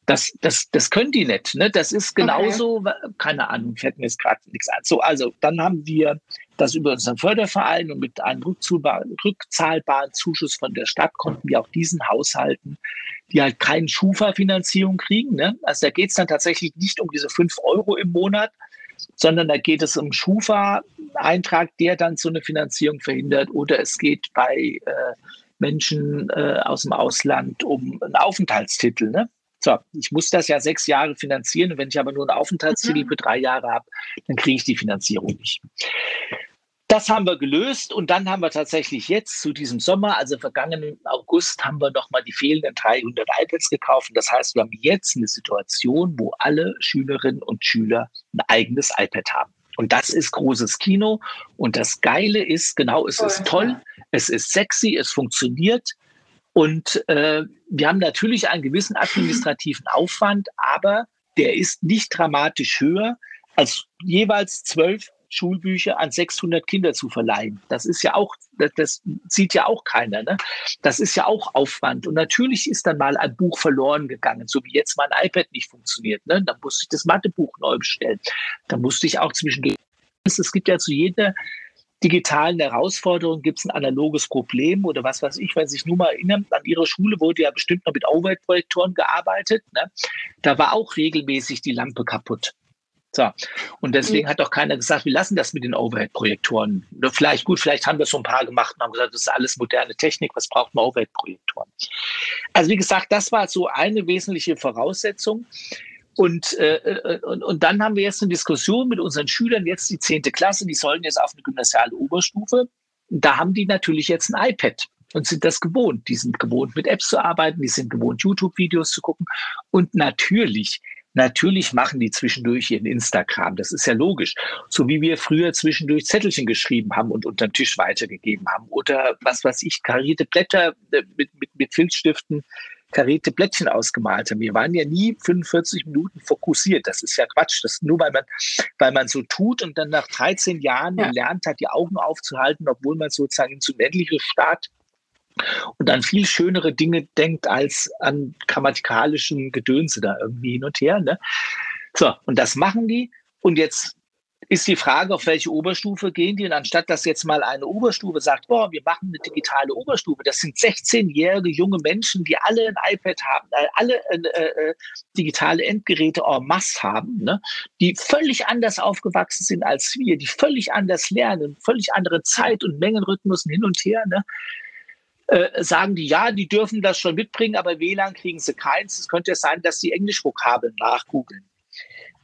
das, das, das können die nicht. Ne? Das ist genauso, okay. keine Ahnung, fällt mir jetzt gerade nichts an. So, also dann haben wir das über unseren Förderverein und mit einem rückzahlbaren Zuschuss von der Stadt konnten wir auch diesen Haushalten, die halt keine Schufa-Finanzierung kriegen. Ne? Also da geht es dann tatsächlich nicht um diese fünf Euro im Monat, sondern da geht es um Schufa-Eintrag, der dann so eine Finanzierung verhindert, oder es geht bei äh, Menschen äh, aus dem Ausland um einen Aufenthaltstitel. Ne? So, ich muss das ja sechs Jahre finanzieren und wenn ich aber nur einen Aufenthaltstitel mhm. für drei Jahre habe, dann kriege ich die Finanzierung nicht. Das haben wir gelöst und dann haben wir tatsächlich jetzt zu diesem Sommer, also vergangenen August, haben wir nochmal die fehlenden 300 iPads gekauft. das heißt, wir haben jetzt eine Situation, wo alle Schülerinnen und Schüler ein eigenes iPad haben. Und das ist großes Kino. Und das Geile ist, genau, es ist toll, es ist sexy, es funktioniert. Und äh, wir haben natürlich einen gewissen administrativen Aufwand, aber der ist nicht dramatisch höher als jeweils zwölf Schulbücher an 600 Kinder zu verleihen. Das ist ja auch, das, sieht ja auch keiner. Ne? Das ist ja auch Aufwand. Und natürlich ist dann mal ein Buch verloren gegangen, so wie jetzt mein iPad nicht funktioniert. Ne? Dann musste ich das Mathebuch neu bestellen. Dann musste ich auch zwischendurch, es gibt ja zu jeder digitalen Herausforderungen gibt es ein analoges Problem oder was weiß ich, wenn Sie sich nur mal erinnern, an Ihrer Schule wurde ja bestimmt noch mit Overhead-Projektoren gearbeitet. Ne? Da war auch regelmäßig die Lampe kaputt. So. Und deswegen mhm. hat auch keiner gesagt, wir lassen das mit den Overhead-Projektoren. Vielleicht gut, vielleicht haben wir so ein paar gemacht und haben gesagt, das ist alles moderne Technik, was braucht man Overhead-Projektoren? Also wie gesagt, das war so eine wesentliche Voraussetzung. Und, äh, äh, und, und dann haben wir jetzt eine Diskussion mit unseren Schülern, jetzt die zehnte Klasse, die sollen jetzt auf eine gymnasiale Oberstufe. Da haben die natürlich jetzt ein iPad und sind das gewohnt. Die sind gewohnt, mit Apps zu arbeiten, die sind gewohnt, YouTube-Videos zu gucken. Und natürlich, natürlich machen die zwischendurch ihren Instagram. Das ist ja logisch. So wie wir früher zwischendurch Zettelchen geschrieben haben und unter den Tisch weitergegeben haben. Oder was weiß ich, karierte Blätter äh, mit, mit, mit Filzstiften karierte Blättchen ausgemalt haben. Wir waren ja nie 45 Minuten fokussiert. Das ist ja Quatsch. Das nur, weil man, weil man so tut und dann nach 13 Jahren ja. gelernt hat, die Augen aufzuhalten, obwohl man sozusagen ins unendliche Start und an viel schönere Dinge denkt als an grammatikalischen Gedönse da irgendwie hin und her. Ne? So, und das machen die. Und jetzt ist die Frage, auf welche Oberstufe gehen die. Und anstatt dass jetzt mal eine Oberstufe sagt, boah, wir machen eine digitale Oberstufe, das sind 16-jährige junge Menschen, die alle ein iPad haben, äh, alle äh, äh, digitale Endgeräte en masse haben, ne? die völlig anders aufgewachsen sind als wir, die völlig anders lernen, völlig andere Zeit- und Mengenrhythmusen hin und her. Ne? Äh, sagen die, ja, die dürfen das schon mitbringen, aber WLAN kriegen sie keins. Es könnte ja sein, dass sie Englischvokabeln nachgoogeln.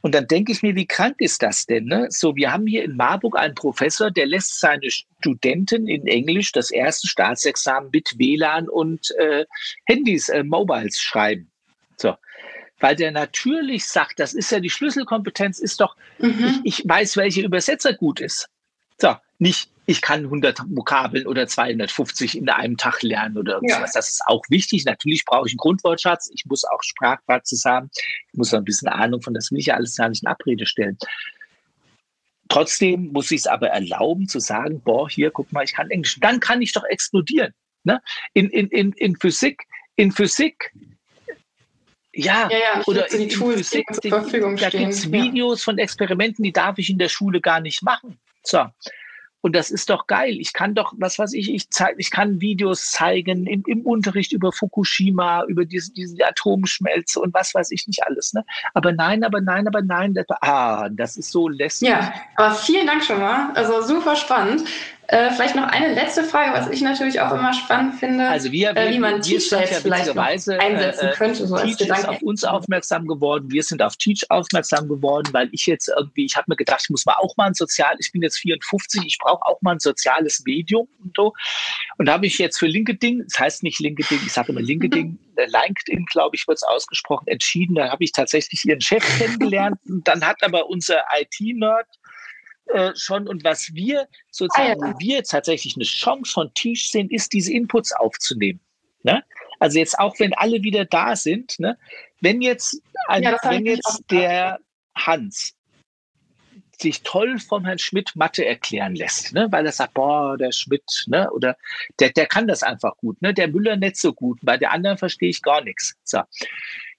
Und dann denke ich mir, wie krank ist das denn? Ne? So, wir haben hier in Marburg einen Professor, der lässt seine Studenten in Englisch das erste Staatsexamen mit WLAN und äh, Handys, äh, Mobiles schreiben. So. Weil der natürlich sagt, das ist ja die Schlüsselkompetenz, ist doch, mhm. ich, ich weiß, welche Übersetzer gut ist. So, nicht ich kann 100 Vokabeln oder 250 in einem Tag lernen oder irgendwas. Ja. Das ist auch wichtig. Natürlich brauche ich einen Grundwortschatz. Ich muss auch Sprachpraxis haben. Ich muss ein bisschen Ahnung von, das will ich ja alles gar nicht in Abrede stellen. Trotzdem muss ich es aber erlauben zu sagen, boah, hier, guck mal, ich kann Englisch. Dann kann ich doch explodieren. Ne? In, in, in, in Physik, in Physik ja, ja, ja oder in, in Physik, da gibt es Videos ja. von Experimenten, die darf ich in der Schule gar nicht machen. So. Und das ist doch geil. Ich kann doch, was weiß ich, ich, zeig, ich kann Videos zeigen im, im Unterricht über Fukushima, über diese, diese Atomschmelze und was weiß ich nicht alles. Ne? Aber nein, aber nein, aber nein. Das, ah, das ist so lästig. Ja, aber vielen Dank schon mal. Also super spannend. Äh, vielleicht noch eine letzte Frage, was ich natürlich auch immer spannend finde, also wir, äh, wie man Teach ja vielleicht Weise, einsetzen äh, könnte. So Teach ist auf uns aufmerksam geworden, wir sind auf Teach aufmerksam geworden, weil ich jetzt irgendwie, ich habe mir gedacht, ich muss mal auch mal ein sozial, ich bin jetzt 54, ich brauche auch mal ein soziales Medium und so. Und da habe ich jetzt für LinkedIn, das heißt nicht LinkedIn, ich sage immer LinkedIn, äh, LinkedIn, glaube ich, wird es ausgesprochen, entschieden. Da habe ich tatsächlich ihren Chef kennengelernt. und dann hat aber unser IT-Nerd äh, schon. Und was wir sozusagen, ah, ja. wir tatsächlich eine Chance von Tisch sehen, ist, diese Inputs aufzunehmen. Ne? Also jetzt auch, wenn alle wieder da sind, ne? wenn jetzt, ein, ja, wenn jetzt der Hans sich toll vom Herrn Schmidt Mathe erklären lässt, ne? weil er sagt, boah, der Schmidt, ne? oder der, der kann das einfach gut, ne? der Müller nicht so gut, bei der anderen verstehe ich gar nichts. So.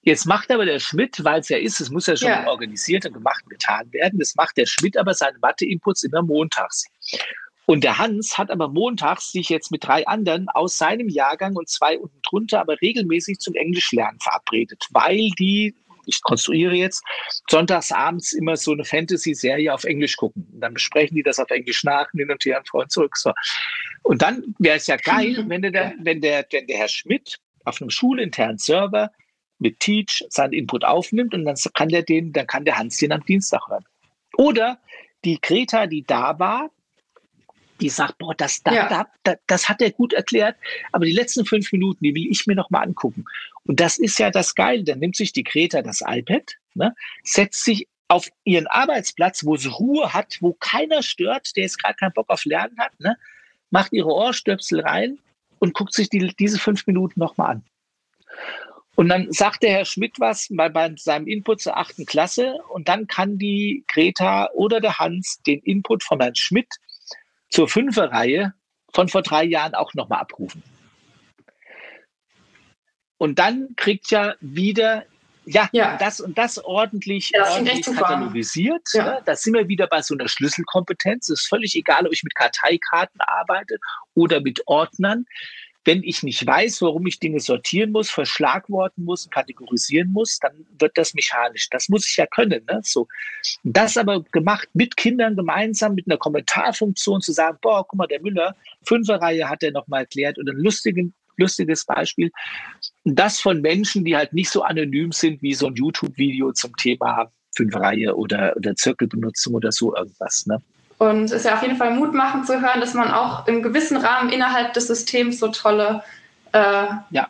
Jetzt macht aber der Schmidt, weil es ja ist, es muss ja schon ja. organisiert und gemacht und getan werden, das macht der Schmidt aber seine Mathe-Inputs immer montags. Und der Hans hat aber montags sich jetzt mit drei anderen aus seinem Jahrgang und zwei unten drunter aber regelmäßig zum Englischlernen verabredet, weil die, ich konstruiere jetzt, sonntags abends immer so eine Fantasy-Serie auf Englisch gucken. Und dann besprechen die das auf Englisch nach und hin und her und vor und zurück. So. Und dann wäre es ja geil, wenn der, wenn der, wenn der Herr Schmidt auf einem schulinternen Server mit Teach seinen Input aufnimmt und dann kann der den, dann kann der Hans den am Dienstag hören. Oder die Greta, die da war, die sagt, boah, das, da, ja. da, das hat er gut erklärt, aber die letzten fünf Minuten, die will ich mir noch mal angucken. Und das ist ja das Geile. Dann nimmt sich die Greta das iPad, ne, setzt sich auf ihren Arbeitsplatz, wo sie Ruhe hat, wo keiner stört, der jetzt gerade keinen Bock auf Lernen hat, ne, macht ihre Ohrstöpsel rein und guckt sich die, diese fünf Minuten noch mal an. Und dann sagt der Herr Schmidt was bei, bei seinem Input zur achten Klasse und dann kann die Greta oder der Hans den Input von Herrn Schmidt zur Fünferreihe von vor drei Jahren auch nochmal abrufen. Und dann kriegt ja wieder ja, ja. Das, und das ordentlich, ja, das ordentlich katalogisiert. Ja. Ne? Da sind wir wieder bei so einer Schlüsselkompetenz. Es ist völlig egal, ob ich mit Karteikarten arbeite oder mit Ordnern wenn ich nicht weiß, warum ich Dinge sortieren muss, verschlagworten muss, kategorisieren muss, dann wird das mechanisch. Das muss ich ja können. Ne? So. Das aber gemacht mit Kindern gemeinsam, mit einer Kommentarfunktion zu sagen, boah, guck mal, der Müller, Fünferreihe hat er nochmal erklärt und ein lustigen, lustiges Beispiel. Das von Menschen, die halt nicht so anonym sind wie so ein YouTube-Video zum Thema Fünferreihe oder, oder Zirkelbenutzung oder so irgendwas. Ne? Und es ist ja auf jeden Fall mutmachend zu hören, dass man auch im gewissen Rahmen innerhalb des Systems so tolle äh, ja.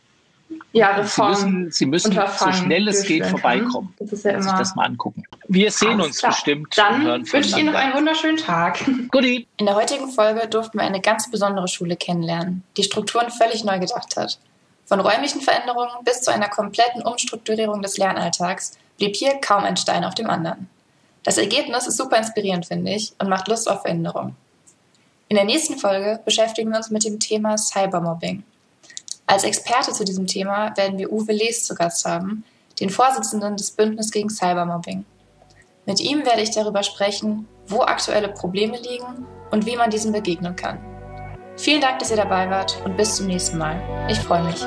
Ja, Reformen Sie müssen, Sie müssen so schnell es geht vorbeikommen. Das ist ja immer. Sich das mal angucken. Wir sehen uns klar. bestimmt. Dann wünsche ich Ihnen noch einen wunderschönen Tag. Goodie. In der heutigen Folge durften wir eine ganz besondere Schule kennenlernen, die Strukturen völlig neu gedacht hat. Von räumlichen Veränderungen bis zu einer kompletten Umstrukturierung des Lernalltags blieb hier kaum ein Stein auf dem anderen. Das Ergebnis ist super inspirierend, finde ich, und macht Lust auf Veränderung. In der nächsten Folge beschäftigen wir uns mit dem Thema Cybermobbing. Als Experte zu diesem Thema werden wir Uwe Lees zu Gast haben, den Vorsitzenden des Bündnisses gegen Cybermobbing. Mit ihm werde ich darüber sprechen, wo aktuelle Probleme liegen und wie man diesen begegnen kann. Vielen Dank, dass ihr dabei wart und bis zum nächsten Mal. Ich freue mich.